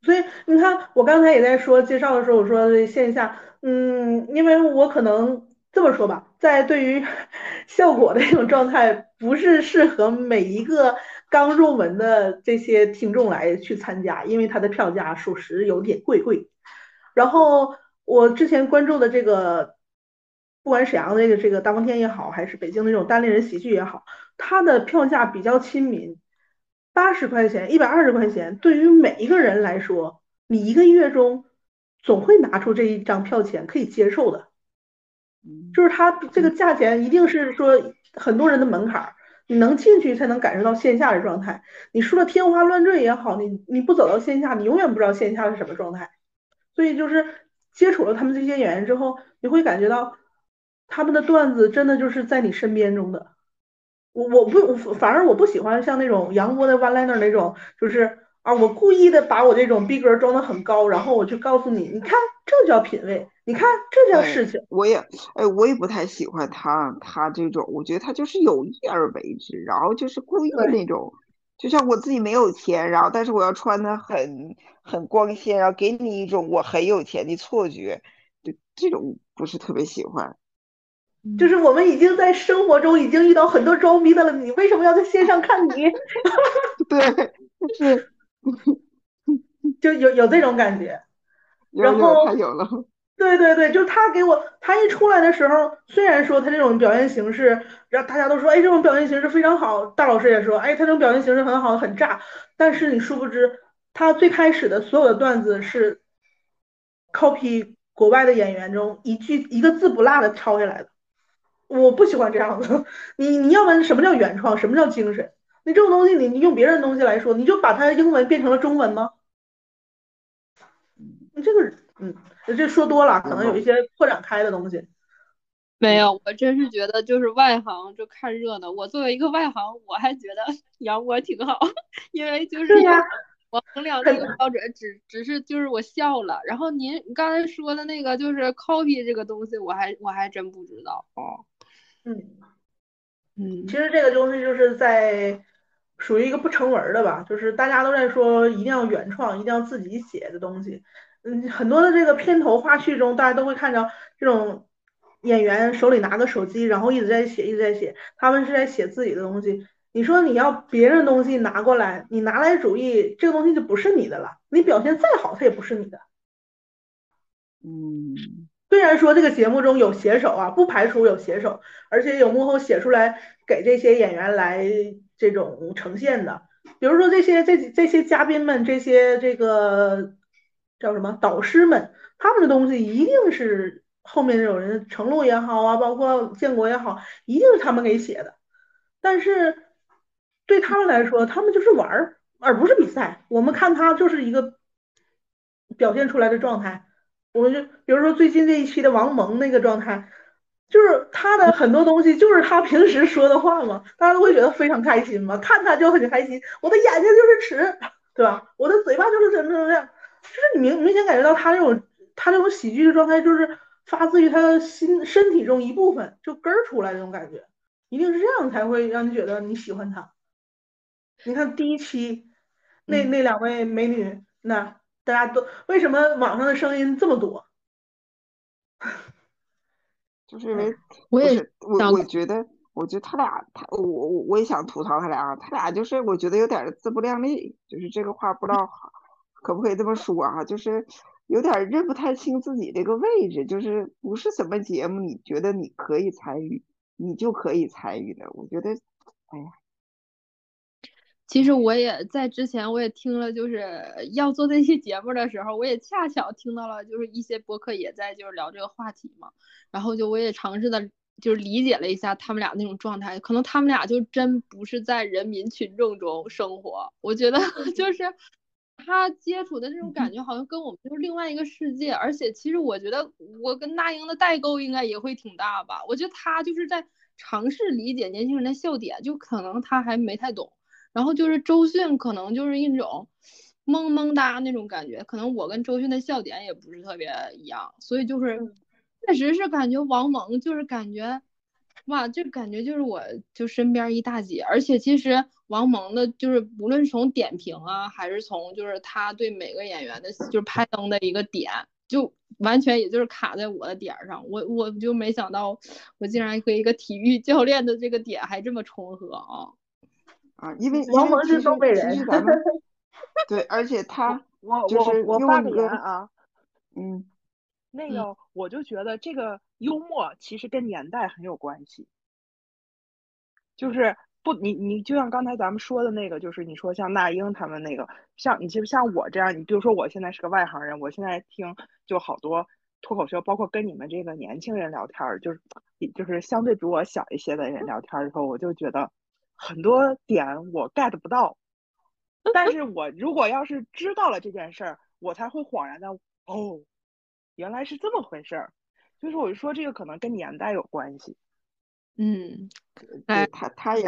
所以你看，我刚才也在说介绍的时候，我说线下，嗯，因为我可能这么说吧，在对于 效果的这种状态，不是适合每一个刚入门的这些听众来去参加，因为它的票价属实有点贵贵。然后我之前关注的这个。不管沈阳的这个这个大风天也好，还是北京的这种单立人喜剧也好，它的票价比较亲民，八十块钱、一百二十块钱，对于每一个人来说，你一个月中总会拿出这一张票钱可以接受的。就是它这个价钱一定是说很多人的门槛，你能进去才能感受到线下的状态。你说的天花乱坠也好，你你不走到线下，你永远不知道线下是什么状态。所以就是接触了他们这些演员之后，你会感觉到。他们的段子真的就是在你身边中的，我我不反而我不喜欢像那种杨波的 one liner 那种，就是啊，我故意的把我这种逼格装的很高，然后我去告诉你，你看这叫品味，你看这叫事情。我也哎，我也不太喜欢他他这种，我觉得他就是有意而为之，然后就是故意那种，就像我自己没有钱，然后但是我要穿的很很光鲜，然后给你一种我很有钱的错觉，就这种不是特别喜欢。就是我们已经在生活中已经遇到很多装逼的了，你为什么要在线上看你？对，是，就有有这种感觉。然后他有了。对对对，就他给我，他一出来的时候，虽然说他这种表现形式，让大家都说，哎，这种表现形式非常好，大老师也说，哎，他这种表现形式很好，很炸。但是你殊不知，他最开始的所有的段子是 copy 国外的演员中一句一个字不落的抄下来的。我不喜欢这样的，你你要问什么叫原创，什么叫精神？你这种东西，你你用别人的东西来说，你就把它英文变成了中文吗？你这个，嗯，这说多了，可能有一些扩展开的东西。没有，我真是觉得就是外行就看热闹。我作为一个外行，我还觉得 杨波挺好，因为就是我衡量这个标准，只只是就是我笑了。然后您刚才说的那个就是 copy 这个东西，我还我还真不知道哦。嗯嗯，其实这个东西就是在。属于一个不成文的吧，就是大家都在说一定要原创，一定要自己写的东西。嗯，很多的这个片头花絮中，大家都会看到这种演员手里拿个手机，然后一直在写，一直在写，他们是在写自己的东西。你说你要别人东西拿过来，你拿来主义，这个东西就不是你的了。你表现再好，它也不是你的。嗯，虽然说这个节目中有写手啊，不排除有写手，而且有幕后写出来给这些演员来。这种呈现的，比如说这些这这些嘉宾们，这些这个叫什么导师们，他们的东西一定是后面有人程璐也好啊，包括建国也好，一定是他们给写的。但是对他们来说，他们就是玩儿，而不是比赛。我们看他就是一个表现出来的状态。我们就比如说最近这一期的王蒙那个状态。就是他的很多东西，就是他平时说的话嘛，大家都会觉得非常开心嘛，看他就很开心。我的眼睛就是尺，对吧？我的嘴巴就是怎么怎么样，就是你明明显感觉到他这种他这种喜剧的状态，就是发自于他的心身体中一部分就根儿出来那种感觉，一定是这样才会让你觉得你喜欢他。你看第一期那那两位美女，那大家都为什么网上的声音这么多？就是因为我也我我觉得，我觉得他俩，他我我我也想吐槽他俩啊，他俩就是我觉得有点自不量力，就是这个话不知道可不可以这么说啊，就是有点认不太清自己这个位置，就是不是什么节目你觉得你可以参与，你就可以参与的，我觉得，哎呀。其实我也在之前，我也听了，就是要做这期节目的时候，我也恰巧听到了，就是一些博客也在就是聊这个话题嘛。然后就我也尝试的，就是理解了一下他们俩那种状态，可能他们俩就真不是在人民群众中生活。我觉得 就是他接触的那种感觉，好像跟我们就是另外一个世界。而且其实我觉得我跟那英的代沟应该也会挺大吧。我觉得他就是在尝试理解年轻人的笑点，就可能他还没太懂。然后就是周迅，可能就是一种萌萌哒那种感觉，可能我跟周迅的笑点也不是特别一样，所以就是确实是感觉王蒙就是感觉，哇，就感觉就是我就身边一大姐，而且其实王蒙的就是无论从点评啊，还是从就是他对每个演员的就是拍灯的一个点，就完全也就是卡在我的点儿上，我我就没想到我竟然和一个体育教练的这个点还这么重合啊。啊，因为王蒙是东北人咱们，对，而且他我我我发个言啊，嗯，那个我就觉得这个幽默其实跟年代很有关系，就是不你你就像刚才咱们说的那个，就是你说像那英他们那个，像你就像我这样，你比如说我现在是个外行人，我现在听就好多脱口秀，包括跟你们这个年轻人聊天儿，就是就是相对比我小一些的人聊天的时候，我就觉得。很多点我 get 不到，但是我如果要是知道了这件事儿，我才会恍然的哦，原来是这么回事儿。就是我就说这个可能跟年代有关系。嗯，对他他也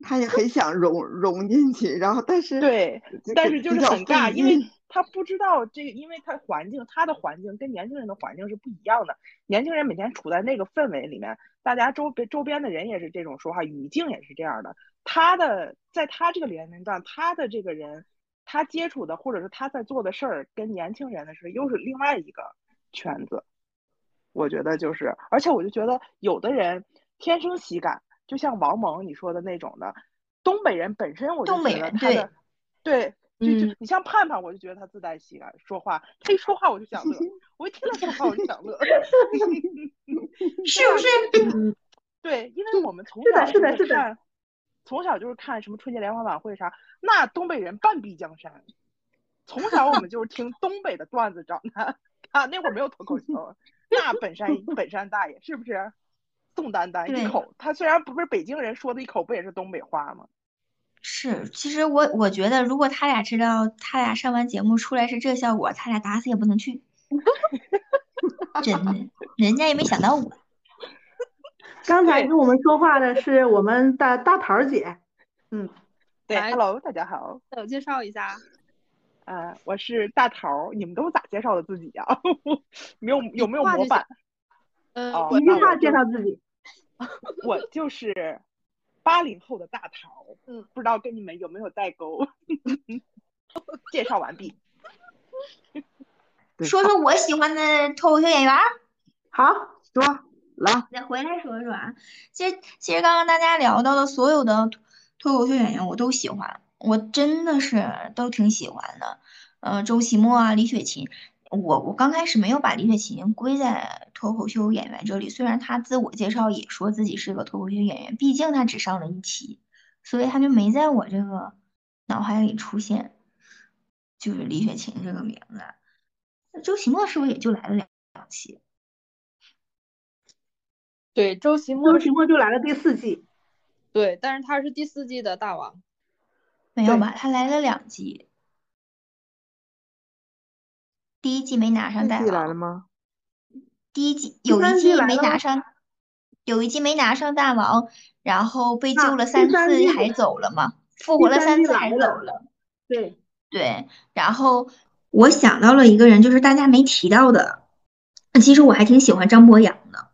他也很想融融进去，然后但是对，但是就是很尬，因为。他不知道这个，因为他环境，他的环境跟年轻人的环境是不一样的。年轻人每天处在那个氛围里面，大家周边周边的人也是这种说话语境也是这样的。他的在他这个年龄段，他的这个人，他接触的或者是他在做的事儿，跟年轻人的是又是另外一个圈子。我觉得就是，而且我就觉得有的人天生喜感，就像王蒙你说的那种的，东北人本身我就觉得他的对。就就你像盼盼，我就觉得他自带喜感，说话他一说话我就想乐，我一听他说话我就想乐，是不是？对，因为我们从小是的，是的，看，从小就是看什么春节联欢晚会啥，那东北人半壁江山，从小我们就是 听东北的段子长大，啊，那会儿没有脱口秀，那本山本山大爷是不是？宋丹丹一口，他虽然不是北京人，说的一口不也是东北话吗？是，其实我我觉得，如果他俩知道他俩上完节目出来是这效果，他俩打死也不能去。真的，人家也没想到我。刚才跟我们说话的是我们的大桃姐。嗯，对，Hello，大家好。自我介绍一下。呃，我是大桃，你们都咋介绍的自己呀？没有有没有模板？嗯，一句话介绍自己。我就是八零后的大桃，嗯，不知道跟你们有没有代沟？介绍完毕。说说我喜欢的脱口秀演员。好，说来。再回来说说啊，其实其实刚刚大家聊到的所有的脱口秀演员，我都喜欢，我真的是都挺喜欢的。嗯，周奇墨啊，李雪琴。我我刚开始没有把李雪琴归在脱口秀演员这里，虽然她自我介绍也说自己是个脱口秀演员，毕竟她只上了一期，所以她就没在我这个脑海里出现，就是李雪琴这个名字。周奇墨是不是也就来了两两期？对，周奇墨，周奇墨就来了第四季。对，但是他是第四季的大王。没有吧？他来了两季。第一季没拿上大王。来了吗？第一季有一季没拿上，有一季没拿上大王，然后被救了三次还走了嘛？复活了三次还走了。对对，然后我想到了一个人，就是大家没提到的。其实我还挺喜欢张博洋的，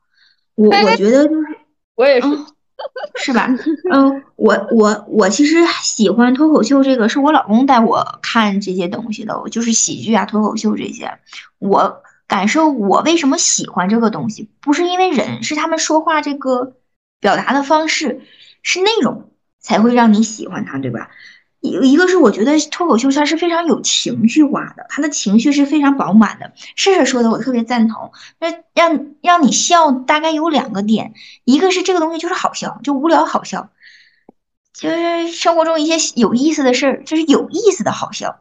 我我觉得就是我也是。是吧？嗯，我我我其实喜欢脱口秀，这个是我老公带我看这些东西的，就是喜剧啊、脱口秀这些。我感受我为什么喜欢这个东西，不是因为人，是他们说话这个表达的方式，是内容才会让你喜欢他，对吧？一一个是我觉得脱口秀它是非常有情绪化的，他的情绪是非常饱满的。试试说的我特别赞同，那让让你笑大概有两个点，一个是这个东西就是好笑，就无聊好笑，就是生活中一些有意思的事儿，就是有意思的好笑。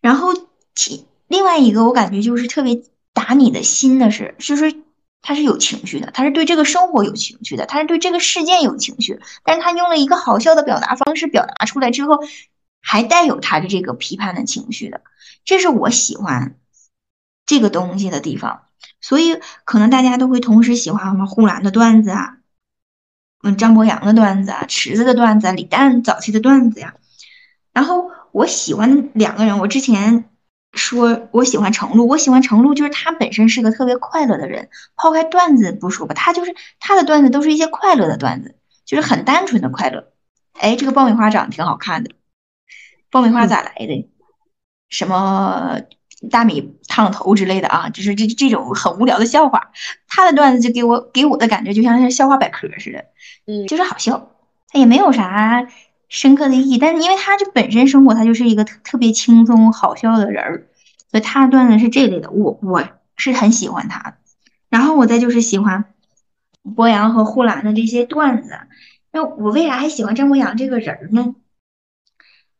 然后其另外一个我感觉就是特别打你的心的是，就是他是有情绪的，他是对这个生活有情绪的，他是对这个事件有情绪，但是他用了一个好笑的表达方式表达出来之后。还带有他的这个批判的情绪的，这是我喜欢这个东西的地方。所以可能大家都会同时喜欢什么呼兰的段子啊，嗯，张博洋的段子啊，池子的段子啊，李诞早期的段子呀。然后我喜欢两个人，我之前说我喜欢程璐，我喜欢程璐就是他本身是个特别快乐的人，抛开段子不说吧，他就是他的段子都是一些快乐的段子，就是很单纯的快乐。哎，这个爆米花长得挺好看的。爆米花咋来的？什么大米烫头之类的啊？就是这这种很无聊的笑话，他的段子就给我给我的感觉就像是笑话百科似的，嗯，就是好笑，他也没有啥深刻的意义。但是因为他就本身生活他就是一个特特别轻松好笑的人儿，所以他的段子是这类的，我我是很喜欢他。然后我再就是喜欢博洋和呼兰的这些段子。那我为啥还喜欢张博洋这个人呢？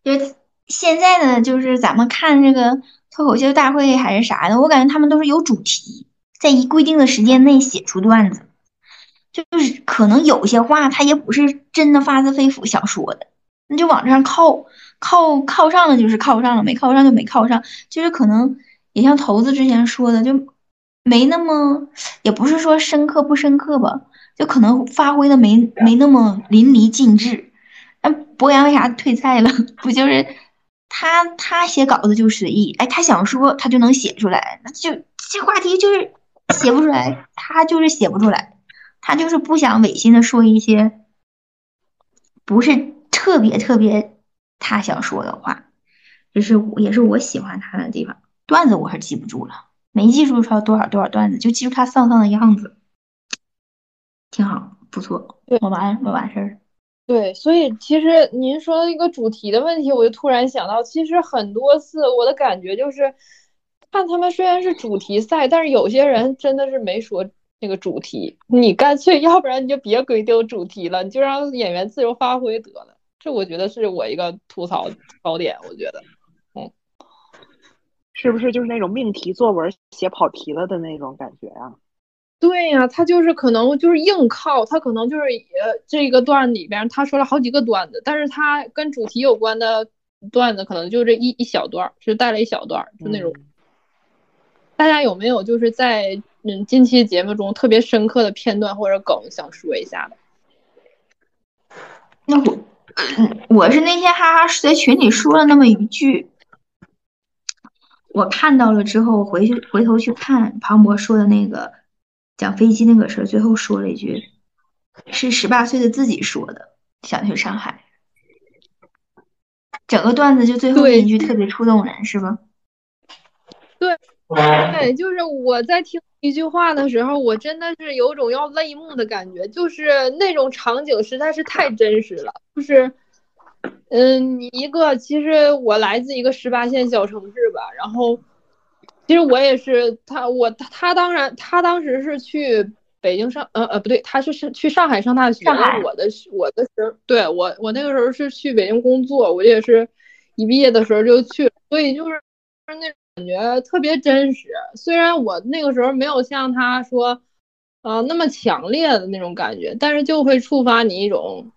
就是现在呢，就是咱们看这个脱口秀大会还是啥的，我感觉他们都是有主题，在一规定的时间内写出段子，就是可能有些话他也不是真的发自肺腑想说的，那就往这上靠，靠靠上了就是靠上了，没靠上就没靠上，就是可能也像头子之前说的，就没那么，也不是说深刻不深刻吧，就可能发挥的没没那么淋漓尽致。那博洋为啥退赛了？不就是？他他写稿子就随意，哎，他想说他就能写出来，那就这话题就是写不出来，他就是写不出来，他就是不想违心的说一些不是特别特别他想说的话，就是也是我喜欢他的地方。段子我是记不住了，没记住他多少多少段子，就记住他丧丧的样子，挺好，不错。我完我完事儿。对，所以其实您说的一个主题的问题，我就突然想到，其实很多次我的感觉就是，看他们虽然是主题赛，但是有些人真的是没说那个主题，你干脆要不然你就别规定主题了，你就让演员自由发挥得了。这我觉得是我一个吐槽槽点，我觉得，嗯，是不是就是那种命题作文写跑题了的那种感觉啊？对呀，他就是可能就是硬靠，他可能就是呃这个段里边他说了好几个段子，但是他跟主题有关的段子可能就这一一小段，是带了一小段，就那种。大家有没有就是在嗯近期节目中特别深刻的片段或者梗想说一下的？那我 我是那天哈哈在群里说了那么一句，我看到了之后回去回头去看庞博说的那个。讲飞机那个事儿，最后说了一句，是十八岁的自己说的，想去上海。整个段子就最后一句特别触动人，是吧？对，对，就是我在听一句话的时候，我真的是有种要泪目的感觉，就是那种场景实在是太真实了。就是，嗯，一个其实我来自一个十八线小城市吧，然后。其实我也是他，我他他当然他当时是去北京上，呃呃不对，他是是去上海上大学。我的我的时候，对我我那个时候是去北京工作，我也是一毕业的时候就去，所以就是那感感觉特别真实。虽然我那个时候没有像他说，呃那么强烈的那种感觉，但是就会触发你一种。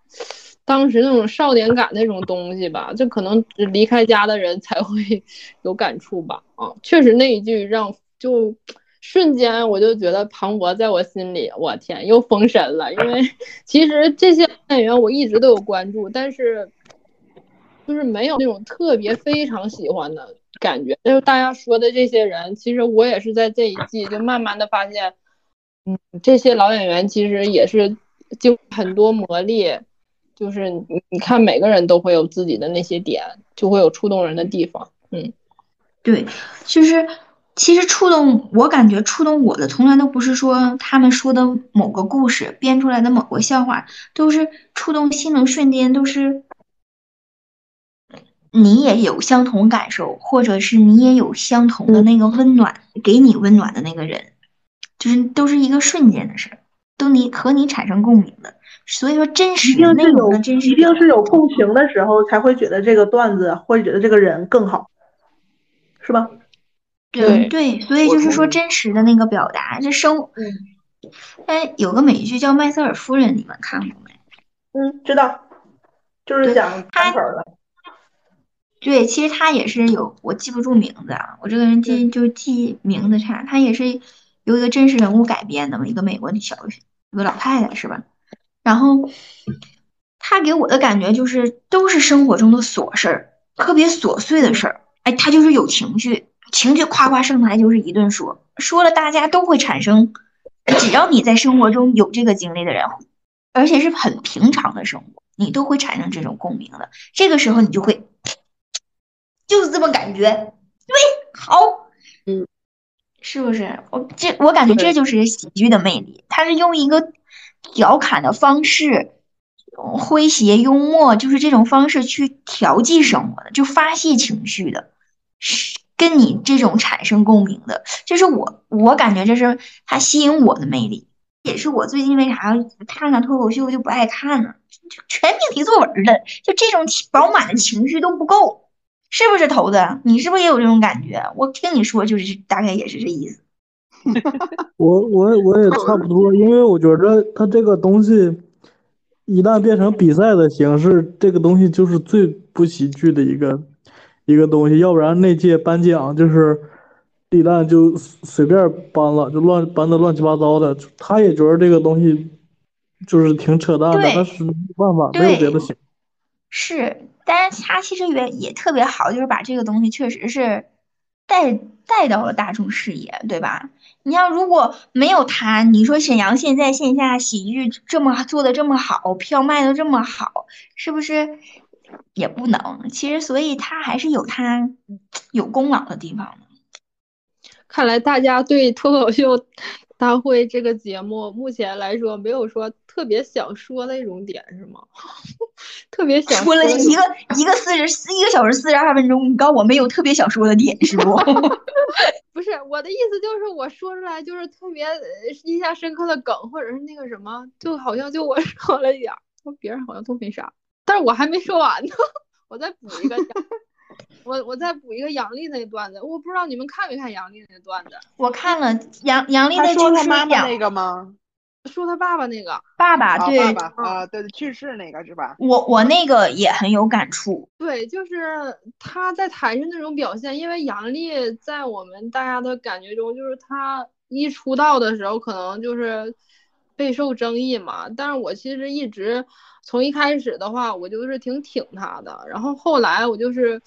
当时那种少年感那种东西吧，就可能离开家的人才会有感触吧。啊，确实那一句让就瞬间我就觉得庞博在我心里，我天又封神了。因为其实这些演员我一直都有关注，但是就是没有那种特别非常喜欢的感觉。就是大家说的这些人，其实我也是在这一季就慢慢的发现，嗯，这些老演员其实也是经很多磨砺。就是你，你看每个人都会有自己的那些点，就会有触动人的地方。嗯，对，就是其实触动我，感觉触动我的，从来都不是说他们说的某个故事编出来的某个笑话，都是触动心的瞬间，都是你也有相同感受，或者是你也有相同的那个温暖，给你温暖的那个人，就是都是一个瞬间的事儿，都你和你产生共鸣的。所以说，真实的内容的真实，一定是有共情的时候，才会觉得这个段子或者觉得这个人更好，是吧？对对，所以就是说，真实的那个表达，这生，哎，有个美剧叫《麦瑟尔夫人》，你们看过没？嗯，知道，就是讲他的。对，其实他也是有，我记不住名字啊，我这个人记就记名字差。他也是由一个真实人物改编的嘛，一个美国的小一个老太太，是吧？然后，他给我的感觉就是都是生活中的琐事儿，特别琐碎的事儿。哎，他就是有情绪，情绪夸夸上台就是一顿说，说了大家都会产生。只要你在生活中有这个经历的人，而且是很平常的生活，你都会产生这种共鸣的。这个时候你就会，就是这么感觉。对，好，嗯，是不是？我这我感觉这就是喜剧的魅力，他是用一个。调侃的方式，诙谐幽默，就是这种方式去调剂生活的，就发泄情绪的，是跟你这种产生共鸣的，这是我我感觉这是他吸引我的魅力，也是我最近为啥看看脱口秀就不爱看呢？全命题作文的，就这种饱满的情绪都不够，是不是头子？你是不是也有这种感觉？我听你说就是大概也是这意思。我我我也差不多，因为我觉着他这个东西一旦变成比赛的形式，这个东西就是最不喜剧的一个一个东西。要不然那届颁奖就是李诞就随便颁了，就乱颁的乱七八糟的。他也觉得这个东西就是挺扯淡的，但是没办法，没有别的行。是，但是他其实也也特别好，就是把这个东西确实是带带到了大众视野，对吧？你要如果没有他，你说沈阳现在线下喜剧这么做的这么好，票卖的这么好，是不是也不能？其实，所以他还是有他有功劳的地方。看来大家对脱口秀大会这个节目目前来说没有说特别想说的一种点是吗？特别想说了一个一个四十四一个小时四十二分钟，你告诉我没有特别想说的点是不？不是我的意思，就是我说出来就是特别印象深刻的梗，或者是那个什么，就好像就我 说了一点，别人好像都没啥。但是我还没说完呢，我再补一个。我我再补一个杨丽那段子，我不知道你们看没看杨丽那段子。我看了杨杨丽那就是妈妈那个吗？说他爸爸那个爸爸对爸爸啊对去世那个是吧？我我那个也很有感触。对，就是他在台上那种表现，因为杨笠在我们大家的感觉中，就是他一出道的时候可能就是备受争议嘛。但是我其实一直从一开始的话，我就是挺挺他的。然后后来我就是。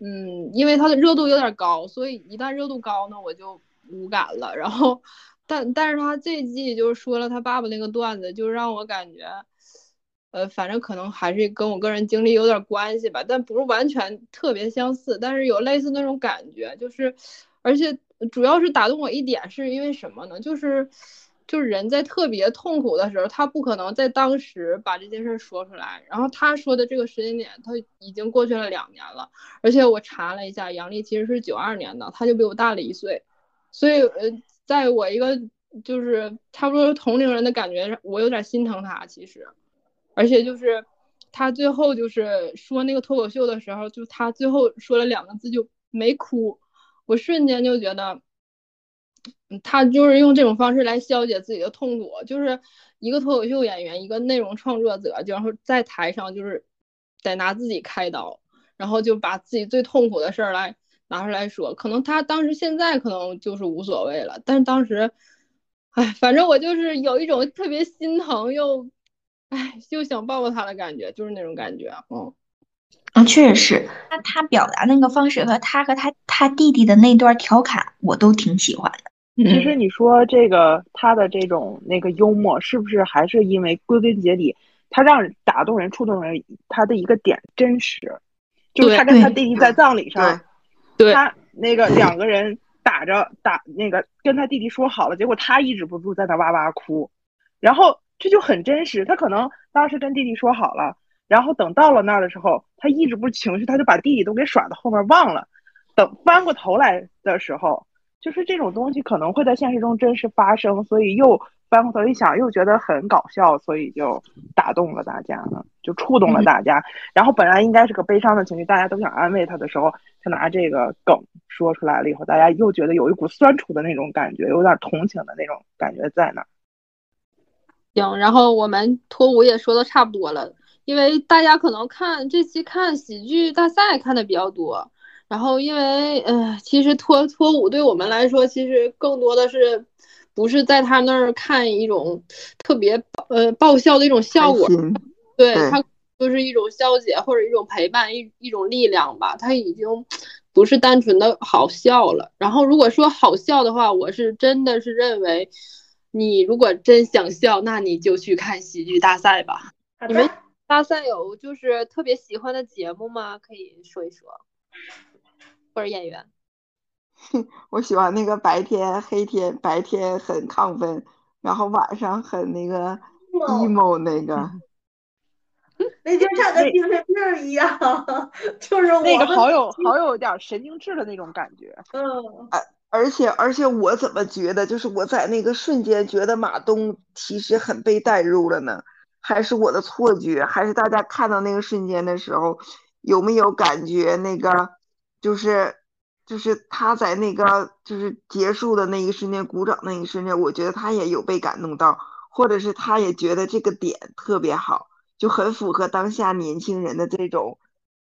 嗯，因为他的热度有点高，所以一旦热度高呢，我就无感了。然后，但但是他这季就是说了他爸爸那个段子，就让我感觉，呃，反正可能还是跟我个人经历有点关系吧，但不是完全特别相似，但是有类似那种感觉，就是，而且主要是打动我一点是因为什么呢？就是。就是人在特别痛苦的时候，他不可能在当时把这件事说出来。然后他说的这个时间点，他已经过去了两年了。而且我查了一下，杨丽其实是九二年的，他就比我大了一岁。所以，呃，在我一个就是差不多同龄人的感觉，我有点心疼他。其实，而且就是他最后就是说那个脱口秀的时候，就他最后说了两个字就没哭，我瞬间就觉得。他就是用这种方式来消解自己的痛苦，就是一个脱口秀演员，一个内容创作者，然后在台上就是得拿自己开刀，然后就把自己最痛苦的事儿来拿出来说。可能他当时现在可能就是无所谓了，但是当时，哎，反正我就是有一种特别心疼又，哎，又想抱抱他的感觉，就是那种感觉，嗯，啊，确实是他他表达那个方式和他和他他弟弟的那段调侃，我都挺喜欢的。其实你说这个他的这种那个幽默，是不是还是因为归根结底，他让人打动人、触动人，他的一个点真实，就是他跟他弟弟在葬礼上，他那个两个人打着打那个跟他弟弟说好了，结果他抑制不住在那哇哇哭，然后这就很真实。他可能当时跟弟弟说好了，然后等到了那儿的时候，他抑制不住情绪，他就把弟弟都给甩到后面忘了，等翻过头来的时候。就是这种东西可能会在现实中真实发生，所以又翻过头一想，又觉得很搞笑，所以就打动了大家呢，就触动了大家。然后本来应该是个悲伤的情绪，大家都想安慰他的时候，他拿这个梗说出来了以后，大家又觉得有一股酸楚的那种感觉，有点同情的那种感觉在那。行，然后我们脱舞也说的差不多了，因为大家可能看这期看喜剧大赛看的比较多。然后，因为呃，其实脱脱舞对我们来说，其实更多的是不是在他那儿看一种特别呃爆笑的一种效果，对他就是一种消解或者一种陪伴一一种力量吧。他已经不是单纯的好笑了。然后，如果说好笑的话，我是真的是认为，你如果真想笑，那你就去看喜剧大赛吧。你们大赛有就是特别喜欢的节目吗？可以说一说。或者演员，我喜欢那个白天黑天，白天很亢奋，然后晚上很那个 emo 那个，那就像个精神病一样，就是那个好有好有点神经质的那种感觉。嗯，而而且而且我怎么觉得，就是我在那个瞬间觉得马东其实很被带入了呢？还是我的错觉？还是大家看到那个瞬间的时候，有没有感觉那个？就是，就是他在那个就是结束的那一瞬间鼓掌那一瞬间，我觉得他也有被感动到，或者是他也觉得这个点特别好，就很符合当下年轻人的这种，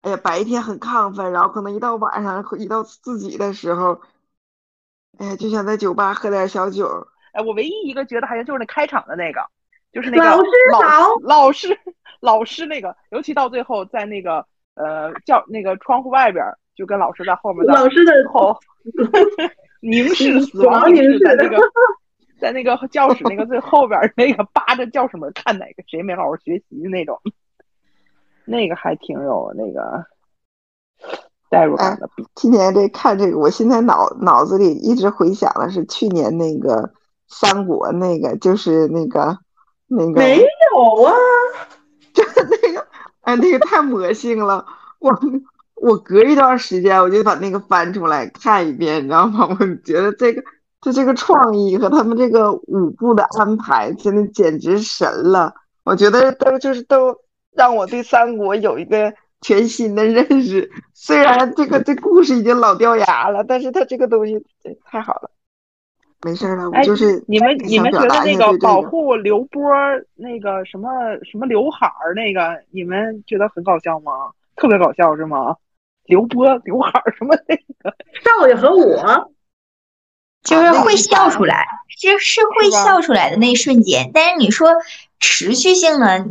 哎呀，白天很亢奋，然后可能一到晚上，一到自己的时候，哎呀，就想在酒吧喝点小酒。哎，我唯一一个觉得好像就是那开场的那个，就是那个老师老师 老师那个，尤其到最后在那个呃教那个窗户外边。就跟老师在后面，老师的后 凝视死亡凝视在那个在那个教室那个最后边那个扒着教室门看哪个谁没好好学习的那种，那个还挺有那个代入感的。今年这看这个，我现在脑脑子里一直回想的是去年那个三国那个，就是那个那个没有啊，就是那个哎，那个太魔性了，我我隔一段时间我就把那个翻出来看一遍，你知道吗？我觉得这个就这个创意和他们这个舞步的安排，真的简直神了。我觉得都就是都让我对三国有一个全新的认识。虽然这个这故事已经老掉牙了，但是他这个东西太好了。没事了，我就是你们你们觉得那个保护刘波那个什么什么刘海儿那个，你们觉得很搞笑吗？特别搞笑是吗？刘波刘海儿什么那个少爷和我，就是会笑出来，是是会笑出来的那一瞬间。但是你说持续性的，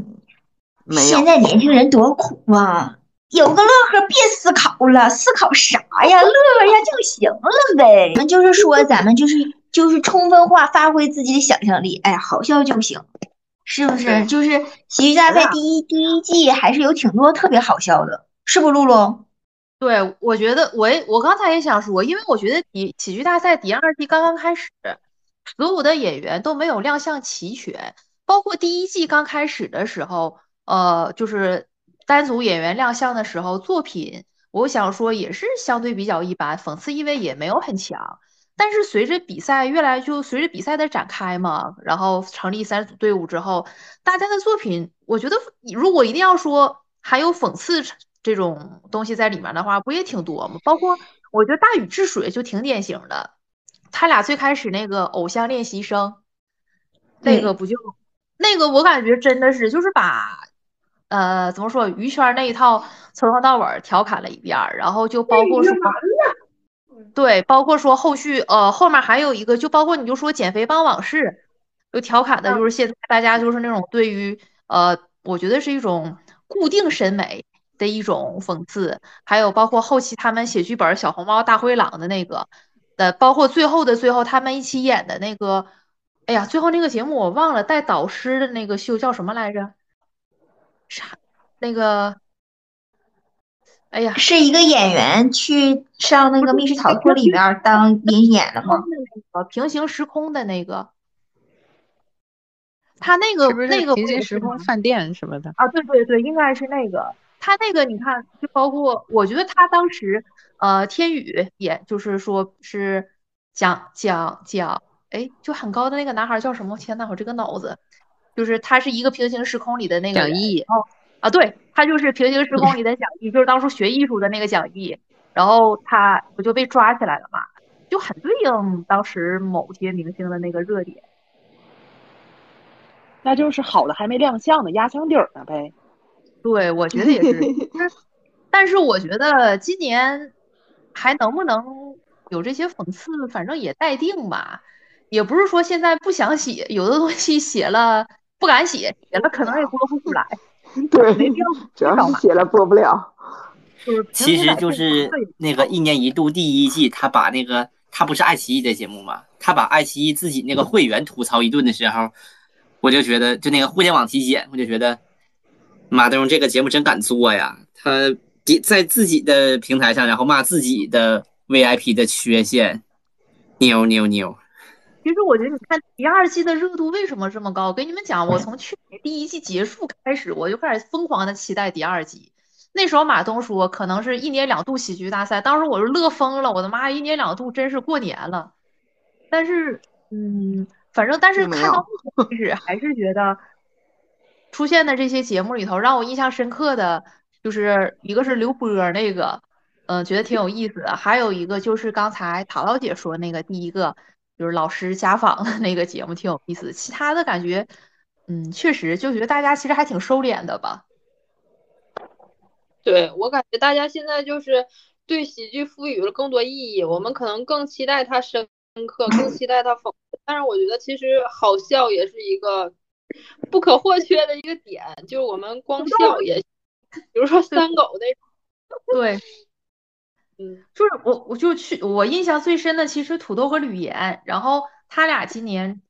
现在年轻人多苦啊！有个乐呵，别思考了，思考啥呀？乐呵一下就行了呗。咱就是说，咱们就是。就是充分化发挥自己的想象力，哎，好笑就行，是不是？就是《喜剧大赛》第一第一季还是有挺多特别好笑的，是不，露露？对，我觉得我也我刚才也想说，因为我觉得第喜剧大赛第二季刚刚开始，所有的演员都没有亮相齐全，包括第一季刚开始的时候，呃，就是单组演员亮相的时候，作品我想说也是相对比较一般，讽刺意味也没有很强。但是随着比赛越来，就随着比赛的展开嘛，然后成立三组队伍之后，大家的作品，我觉得如果一定要说还有讽刺这种东西在里面的话，不也挺多吗？包括我觉得大禹治水就挺典型的，他俩最开始那个偶像练习生，那个不就那个我感觉真的是就是把呃怎么说娱圈那一套从头到尾调侃了一遍，然后就包括说。对，包括说后续，呃，后面还有一个，就包括你就说减肥帮往事，就调侃的就是现在大家就是那种对于，呃，我觉得是一种固定审美的一种讽刺，还有包括后期他们写剧本小红帽大灰狼的那个，呃，包括最后的最后他们一起演的那个，哎呀，最后那个节目我忘了带导师的那个秀叫什么来着？啥？那个？哎呀，是一个演员去上那个密室逃脱里面当银演的吗？平行时空的那个，他那个那个平行时空饭店什么的啊？对对对，应该是那个。他那个你看，就包括我觉得他当时呃，天宇也就是说是讲讲讲，哎，就很高的那个男孩叫什么？天呐，我这个脑子，就是他是一个平行时空里的那个蒋毅哦。啊，对他就是平行时空里的蒋毅，就是当初学艺术的那个蒋毅，然后他不就被抓起来了嘛？就很对应当时某些明星的那个热点。那就是好的还没亮相呢，压箱底儿呢呗。对，我觉得也是。但是我觉得今年还能不能有这些讽刺，反正也待定吧。也不是说现在不想写，有的东西写了不敢写，写了可能也播不出来。对，主要是写了播不了。其实就是那个一年一度第一季，他把那个他不是爱奇艺的节目嘛，他把爱奇艺自己那个会员吐槽一顿的时候，我就觉得就那个互联网体检，我就觉得马东这个节目真敢做呀！他在自己的平台上，然后骂自己的 VIP 的缺陷，牛牛牛。其实我觉得，你看第二季的热度为什么这么高？我跟你们讲，我从去年第一季结束开始，我就开始疯狂的期待第二季。那时候马东说可能是一年两度喜剧大赛，当时我就乐疯了，我的妈，一年两度真是过年了。但是，嗯，反正但是看到目前为止，还是觉得出现的这些节目里头，让我印象深刻的就是一个是刘波那个，嗯，觉得挺有意思的，还有一个就是刚才陶老姐说那个第一个。就是老师家访的那个节目挺有意思，其他的感觉，嗯，确实就觉得大家其实还挺收敛的吧。对我感觉大家现在就是对喜剧赋予了更多意义，我们可能更期待它深刻，更期待它讽刺。但是我觉得其实好笑也是一个不可或缺的一个点，就是我们光笑也，比如说三狗那种，对。嗯，就是我，我就去，我印象最深的其实土豆和吕岩，然后他俩今年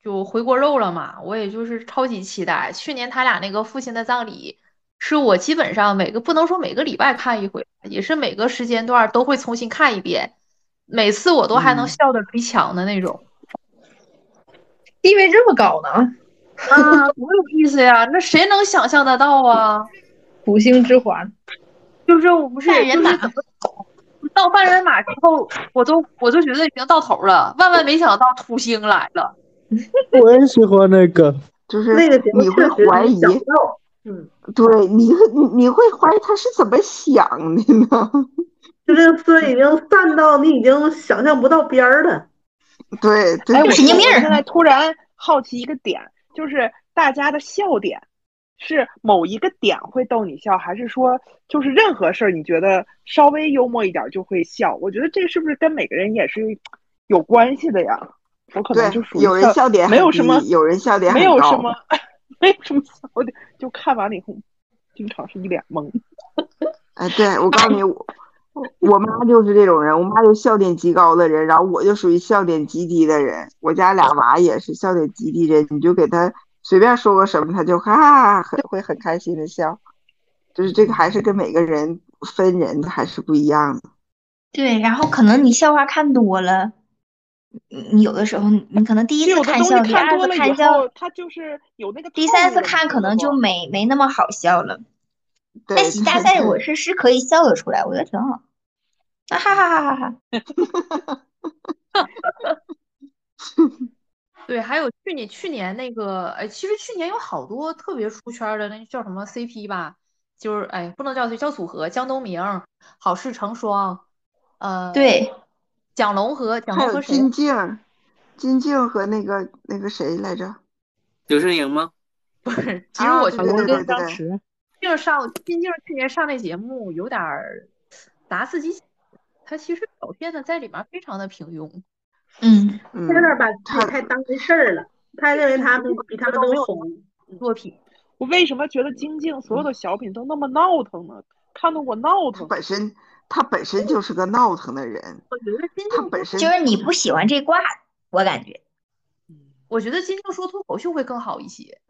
就回锅肉了嘛，我也就是超级期待。去年他俩那个父亲的葬礼，是我基本上每个不能说每个礼拜看一回，也是每个时间段都会重新看一遍，每次我都还能笑得捶墙的那种。地位这么高呢？啊，多有意思呀！那谁能想象得到啊？土星之环，就是我不是半人马就是到半人马之后，我都我都觉得已经到头了，万万没想到土星来了。我也喜欢那个，就是那个你会怀疑，嗯，对你你你会怀疑他是怎么想的呢？就这个思已经散到你已经想象不到边儿了。对对，哎，我神经病现在突然好奇一个点，就是大家的笑点是某一个点会逗你笑，还是说就是任何事儿你觉得稍微幽默一点就会笑？我觉得这是不是跟每个人也是有关系的呀？我可能就属，于有人笑点没有什么有人笑点没有什么 没有什么笑点，就看完了以后经常是一脸懵。哎，对，我告诉你，我我妈就是这种人，我妈就笑点极高的人，然后我就属于笑点极低的人。我家俩娃也是笑点极低人，你就给他随便说个什么，他就哈哈很会很开心的笑。就是这个还是跟每个人分人还是不一样的。对，然后可能你笑话看多了，你你有的时候你你可能第一次看笑，第二看多了以次看笑后，，它就是有那个第三次看可能就没没那么好笑了。但对喜剧大赛我是是可以笑得出来，我觉得挺好。啊哈哈哈哈哈！对，还有去年去年那个，哎，其实去年有好多特别出圈儿的，那叫什么 CP 吧，就是哎，不能叫叫组合，江东明、好事成双，呃，对，蒋龙和蒋龙和谁？金靖，金靖和那个那个谁来着？刘胜莹吗？不是，其实啊我觉得对对对跟张对弛，静上金靖去年上那节目有点儿打自己，他其实表现的在里面非常的平庸。嗯，嗯他有点把自他己太当回事儿了，他认为他们比他们都红。作品，我为什么觉得金靖所有的小品都那么闹腾呢？看得我闹腾。本身他本身就是个闹腾的人，我觉得金靖他本身就是你不喜欢这挂，我感觉。我觉得金靖说脱口秀会更好一些。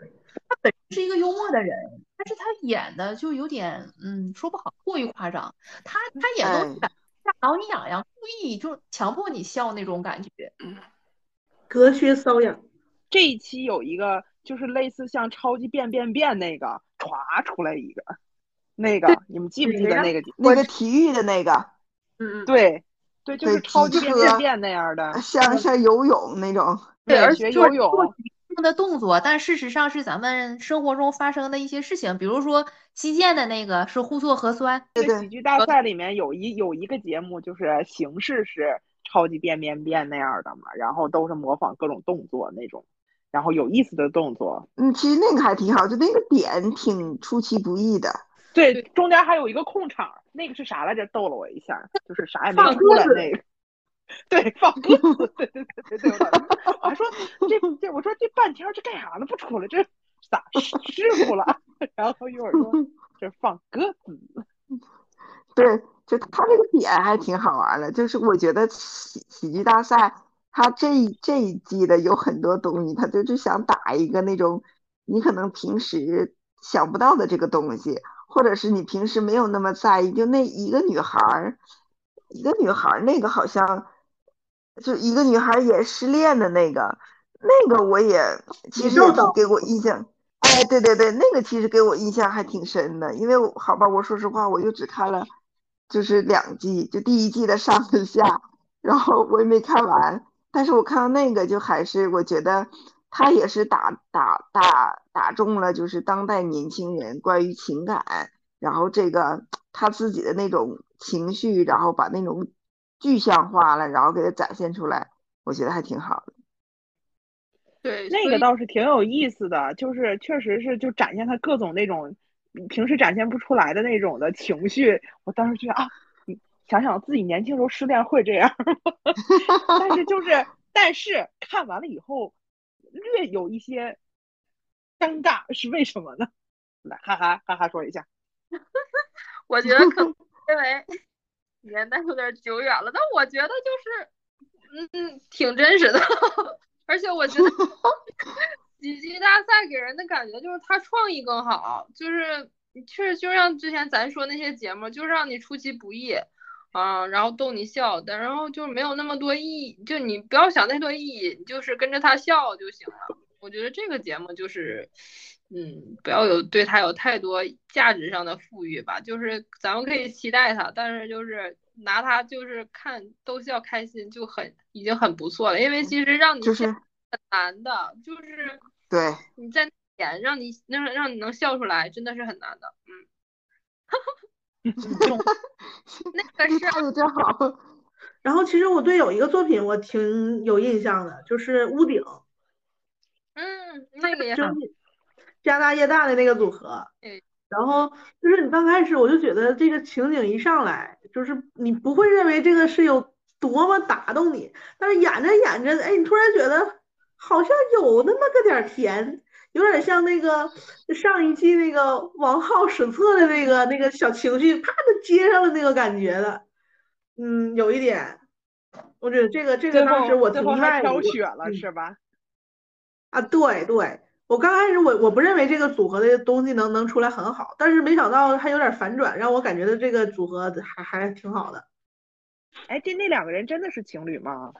他本身是一个幽默的人，但是他演的就有点，嗯，说不好，过于夸张。他他演哎都感挠你痒痒，故意就强迫你笑那种感觉。隔靴搔痒，这一期有一个就是类似像超级变变变那个，歘出来一个，那个你们记不记得那个？那个体育的那个，嗯嗯，对对，就是超级变变变那样的，像像游泳那种。对，而且游泳的动作，但事实上是咱们生活中发生的一些事情，比如说击剑的那个是互做核酸，对对这个喜剧大赛里面有一有一个节目，就是形式是超级变变变那样的嘛，然后都是模仿各种动作那种，然后有意思的动作。嗯，其实那个还挺好，就那个点挺出其不意的。对，中间还有一个空场，那个是啥来着？逗了我一下，就是啥也没放出来那个。对，放鸽子，对对对对对，我我还说这这，我说这半天儿这干啥呢？不出来，这咋师傅了？然后一会儿说这 放鸽子，对，就他这个点还挺好玩的，就是我觉得喜喜剧大赛，他这一这一季的有很多东西，他就是想打一个那种你可能平时想不到的这个东西，或者是你平时没有那么在意，就那一个女孩儿，一个女孩儿那个好像就一个女孩儿也失恋的那个，那个我也其实也给我印象。哎，对对对，那个其实给我印象还挺深的，因为好吧，我说实话，我就只看了就是两季，就第一季的上跟下，然后我也没看完，但是我看到那个就还是我觉得他也是打打打打中了就是当代年轻人关于情感，然后这个他自己的那种情绪，然后把那种具象化了，然后给它展现出来，我觉得还挺好的。对，那个倒是挺有意思的，就是确实是就展现他各种那种平时展现不出来的那种的情绪。我当时觉得啊，想想自己年轻时候失恋会这样吗？但是就是，但是看完了以后，略有一些尴尬，是为什么呢？来，哈哈哈哈说一下。我觉得可能因为年代有点久远了，但我觉得就是，嗯，挺真实的。而且我觉得 喜剧大赛给人的感觉就是他创意更好，就是确实就像之前咱说那些节目，就是让你出其不意。啊，然后逗你笑的，然后就没有那么多意义，就你不要想太多意义，你就是跟着他笑就行了。我觉得这个节目就是，嗯，不要有对他有太多价值上的赋予吧，就是咱们可以期待他，但是就是拿他就是看逗笑开心就很已经很不错了，因为其实让你就是很难的，就是对你在演让你让让你能笑出来，真的是很难的，嗯。那个是态度真好。然后其实我对有一个作品我挺有印象的，就是屋顶，嗯，那个也。家大业大的那个组合。对。然后就是你刚开始我就觉得这个情景一上来，就是你不会认为这个是有多么打动你，但是演着演着，哎，你突然觉得好像有那么个点甜。有点像那个上一季那个王浩史册的那个那个小情绪，啪就接上了那个感觉的，嗯，有一点，我觉得这个这个当时我挺意外的。挑血了是吧？啊，对对，我刚开始我我不认为这个组合的东西能能出来很好，但是没想到还有点反转，让我感觉的这个组合还还挺好的。哎，这那两个人真的是情侣吗？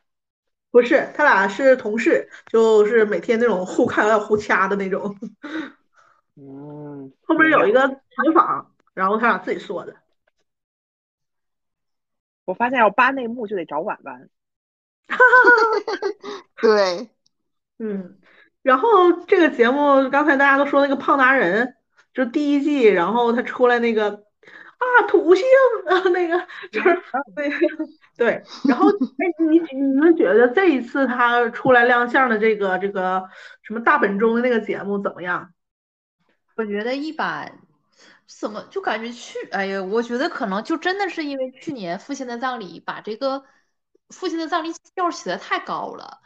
不是，他俩是同事，就是每天那种互看要互掐的那种。嗯，后面有一个采访，然后他俩自己说的。我发现要扒内幕就得找婉婉。哈哈哈！对，嗯，然后这个节目刚才大家都说那个胖达人，就第一季，然后他出来那个啊土星啊那个就是那个。对，然后哎，你你们觉得这一次他出来亮相的这个这个什么大本钟的那个节目怎么样？我觉得一般，怎么就感觉去？哎呀，我觉得可能就真的是因为去年父亲的葬礼把这个父亲的葬礼调起的太高了，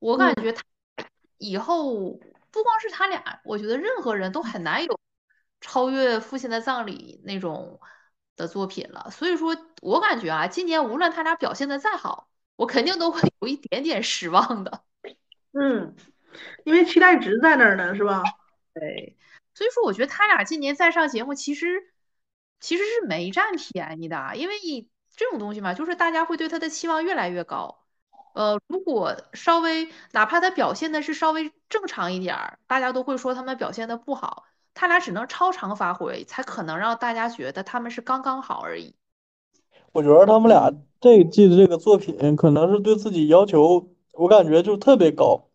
我感觉他以后不光是他俩，我觉得任何人都很难有超越父亲的葬礼那种。的作品了，所以说我感觉啊，今年无论他俩表现的再好，我肯定都会有一点点失望的。嗯，因为期待值在那儿呢，是吧？对，所以说我觉得他俩今年再上节目，其实其实是没占便宜的，因为这种东西嘛，就是大家会对他的期望越来越高。呃，如果稍微哪怕他表现的是稍微正常一点儿，大家都会说他们表现的不好。他俩只能超常发挥，才可能让大家觉得他们是刚刚好而已。我觉得他们俩这一季的这个作品，可能是对自己要求，我感觉就特别高，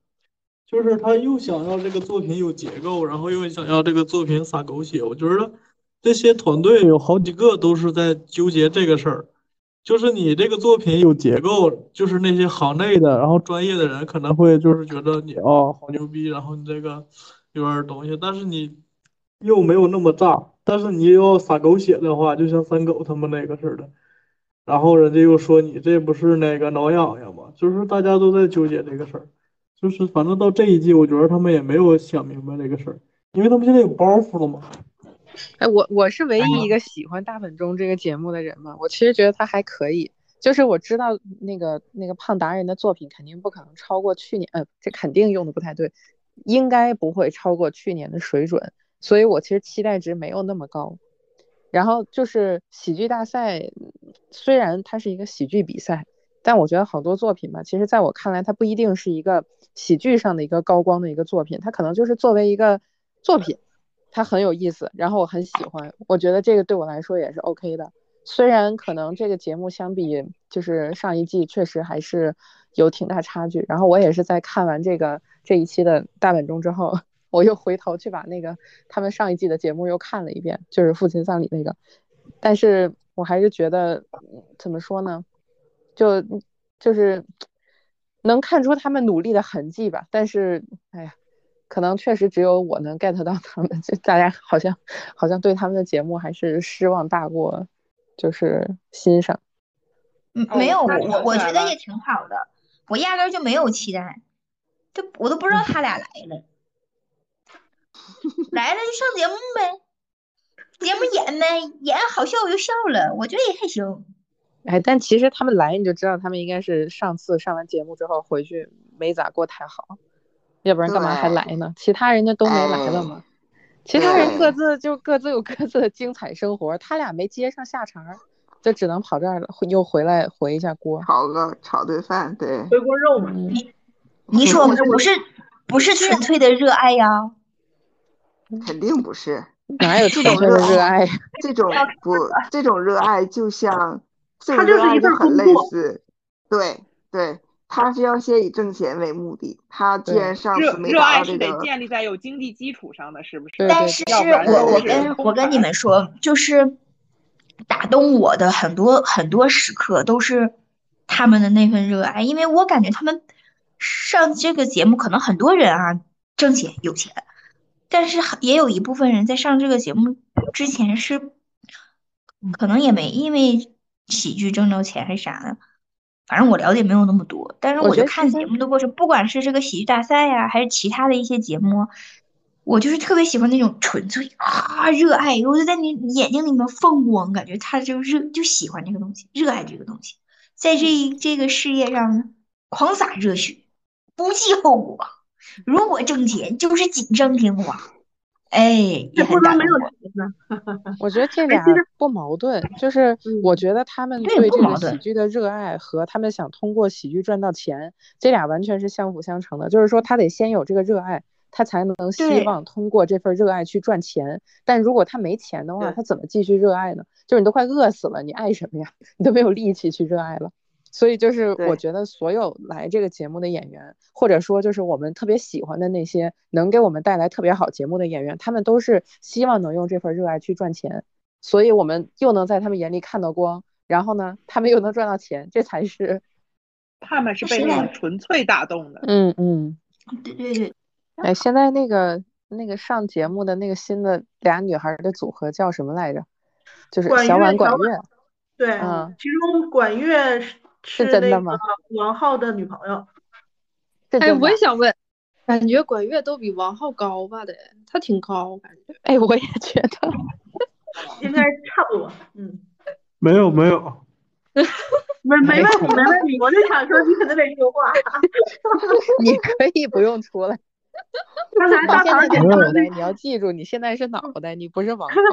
就是他又想要这个作品有结构，然后又想要这个作品撒狗血。我觉得这些团队有好几个都是在纠结这个事儿，就是你这个作品有结构，就是那些行内的，然后专业的人可能会就是觉得你哦好牛逼，然后你这个有点东西，但是你。又没有那么炸，但是你要撒狗血的话，就像三狗他们那个似的，然后人家又说你这不是那个挠痒痒吗？就是大家都在纠结这个事儿，就是反正到这一季，我觉得他们也没有想明白这个事儿，因为他们现在有包袱了嘛。哎，我我是唯一一个喜欢大本钟这个节目的人嘛，我其实觉得他还可以，就是我知道那个那个胖达人的作品肯定不可能超过去年，呃，这肯定用的不太对，应该不会超过去年的水准。所以我其实期待值没有那么高，然后就是喜剧大赛，虽然它是一个喜剧比赛，但我觉得好多作品吧，其实在我看来，它不一定是一个喜剧上的一个高光的一个作品，它可能就是作为一个作品，它很有意思，然后我很喜欢，我觉得这个对我来说也是 OK 的。虽然可能这个节目相比就是上一季确实还是有挺大差距，然后我也是在看完这个这一期的大本钟之后。我又回头去把那个他们上一季的节目又看了一遍，就是父亲葬礼那个，但是我还是觉得怎么说呢，就就是能看出他们努力的痕迹吧。但是哎呀，可能确实只有我能 get 到他们，就大家好像好像对他们的节目还是失望大过就是欣赏。嗯，没有，我我觉得也挺好的，我压根就没有期待，就我都不知道他俩来了。来了就上节目呗，节目演呗，演好笑我就笑了，我觉得也还行。哎，但其实他们来你就知道，他们应该是上次上完节目之后回去没咋过太好，要不然干嘛还来呢？其他人家都没来了吗？其他人各自就各自有各自的精彩生活，他俩没接上下茬，就只能跑这儿了，又回来回一下锅，炒个炒顿饭，对，回锅肉嘛。你你说不是 不是纯粹的热爱呀？肯定不是，哪有纯粹的热爱？这种不，这种热爱就像，它就是一份很类似，对对，他是要先以挣钱为目的。他既然上次没达到这个，热爱是得建立在有经济基础上的，是不是？但是我我跟我跟你们说，就是打动我的很多很多时刻都是他们的那份热爱，因为我感觉他们上这个节目，可能很多人啊挣钱有钱。但是也有一部分人在上这个节目之前是，可能也没因为喜剧挣着钱还是啥的，反正我了解没有那么多。但是我就看节目的过程，不管是这个喜剧大赛呀，还是其他的一些节目，我就是特别喜欢那种纯粹啊热爱，我就在你眼睛里面放光，感觉他就热就喜欢这个东西，热爱这个东西，在这这个事业上狂洒热血，不计后果。如果挣钱就是锦上添花，哎，也不能没有钱呢。我觉得这俩不矛盾，就是我觉得他们对这个喜剧的热爱和他们想通过喜剧赚到钱，这俩完全是相辅相成的。就是说，他得先有这个热爱，他才能希望通过这份热爱去赚钱。但如果他没钱的话，他怎么继续热爱呢？就是你都快饿死了，你爱什么呀？你都没有力气去热爱了。所以就是我觉得所有来这个节目的演员，或者说就是我们特别喜欢的那些能给我们带来特别好节目的演员，他们都是希望能用这份热爱去赚钱，所以我们又能在他们眼里看到光，然后呢，他们又能赚到钱，这才是 他们是被那纯粹打动的。嗯嗯，对对对。哎，现在那个那个上节目的那个新的俩女孩的组合叫什么来着？就是小婉管乐。对，嗯，其中管乐是。是真的吗？王浩的女朋友。哎，我也想问，感觉管乐都比王浩高吧？得，他挺高，感觉。哎，我也觉得，应该差不多。嗯，没有没有。没没问题没问题，我就想说你可能得说话。你可以不用出来。刚才大唐姐脑袋，你要记住，你现在是脑袋，你不是王浩。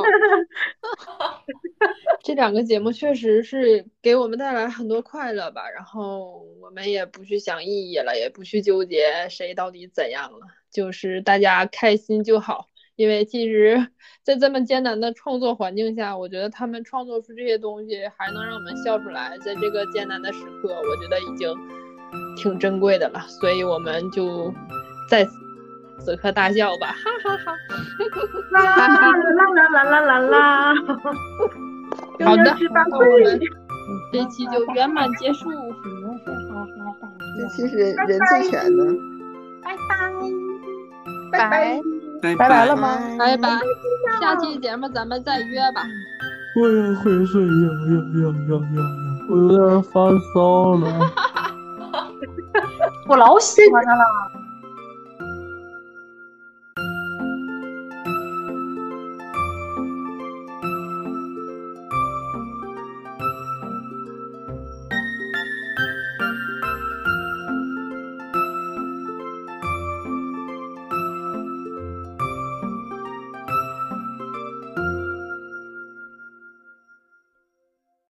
这两个节目确实是给我们带来很多快乐吧，然后我们也不去想意义了，也不去纠结谁到底怎样了，就是大家开心就好。因为其实，在这么艰难的创作环境下，我觉得他们创作出这些东西还能让我们笑出来，在这个艰难的时刻，我觉得已经挺珍贵的了。所以我们就在此刻大笑吧，哈哈哈,哈，啦啦啦啦啦啦啦，好的，那我们这期就圆满结束，哈哈哈，这期是人最全的，拜拜，拜拜。拜拜了吗？拜拜，下期节目咱们再约吧。我也会睡呀呀呀呀呀呀！我有点发烧了。我老喜欢他了。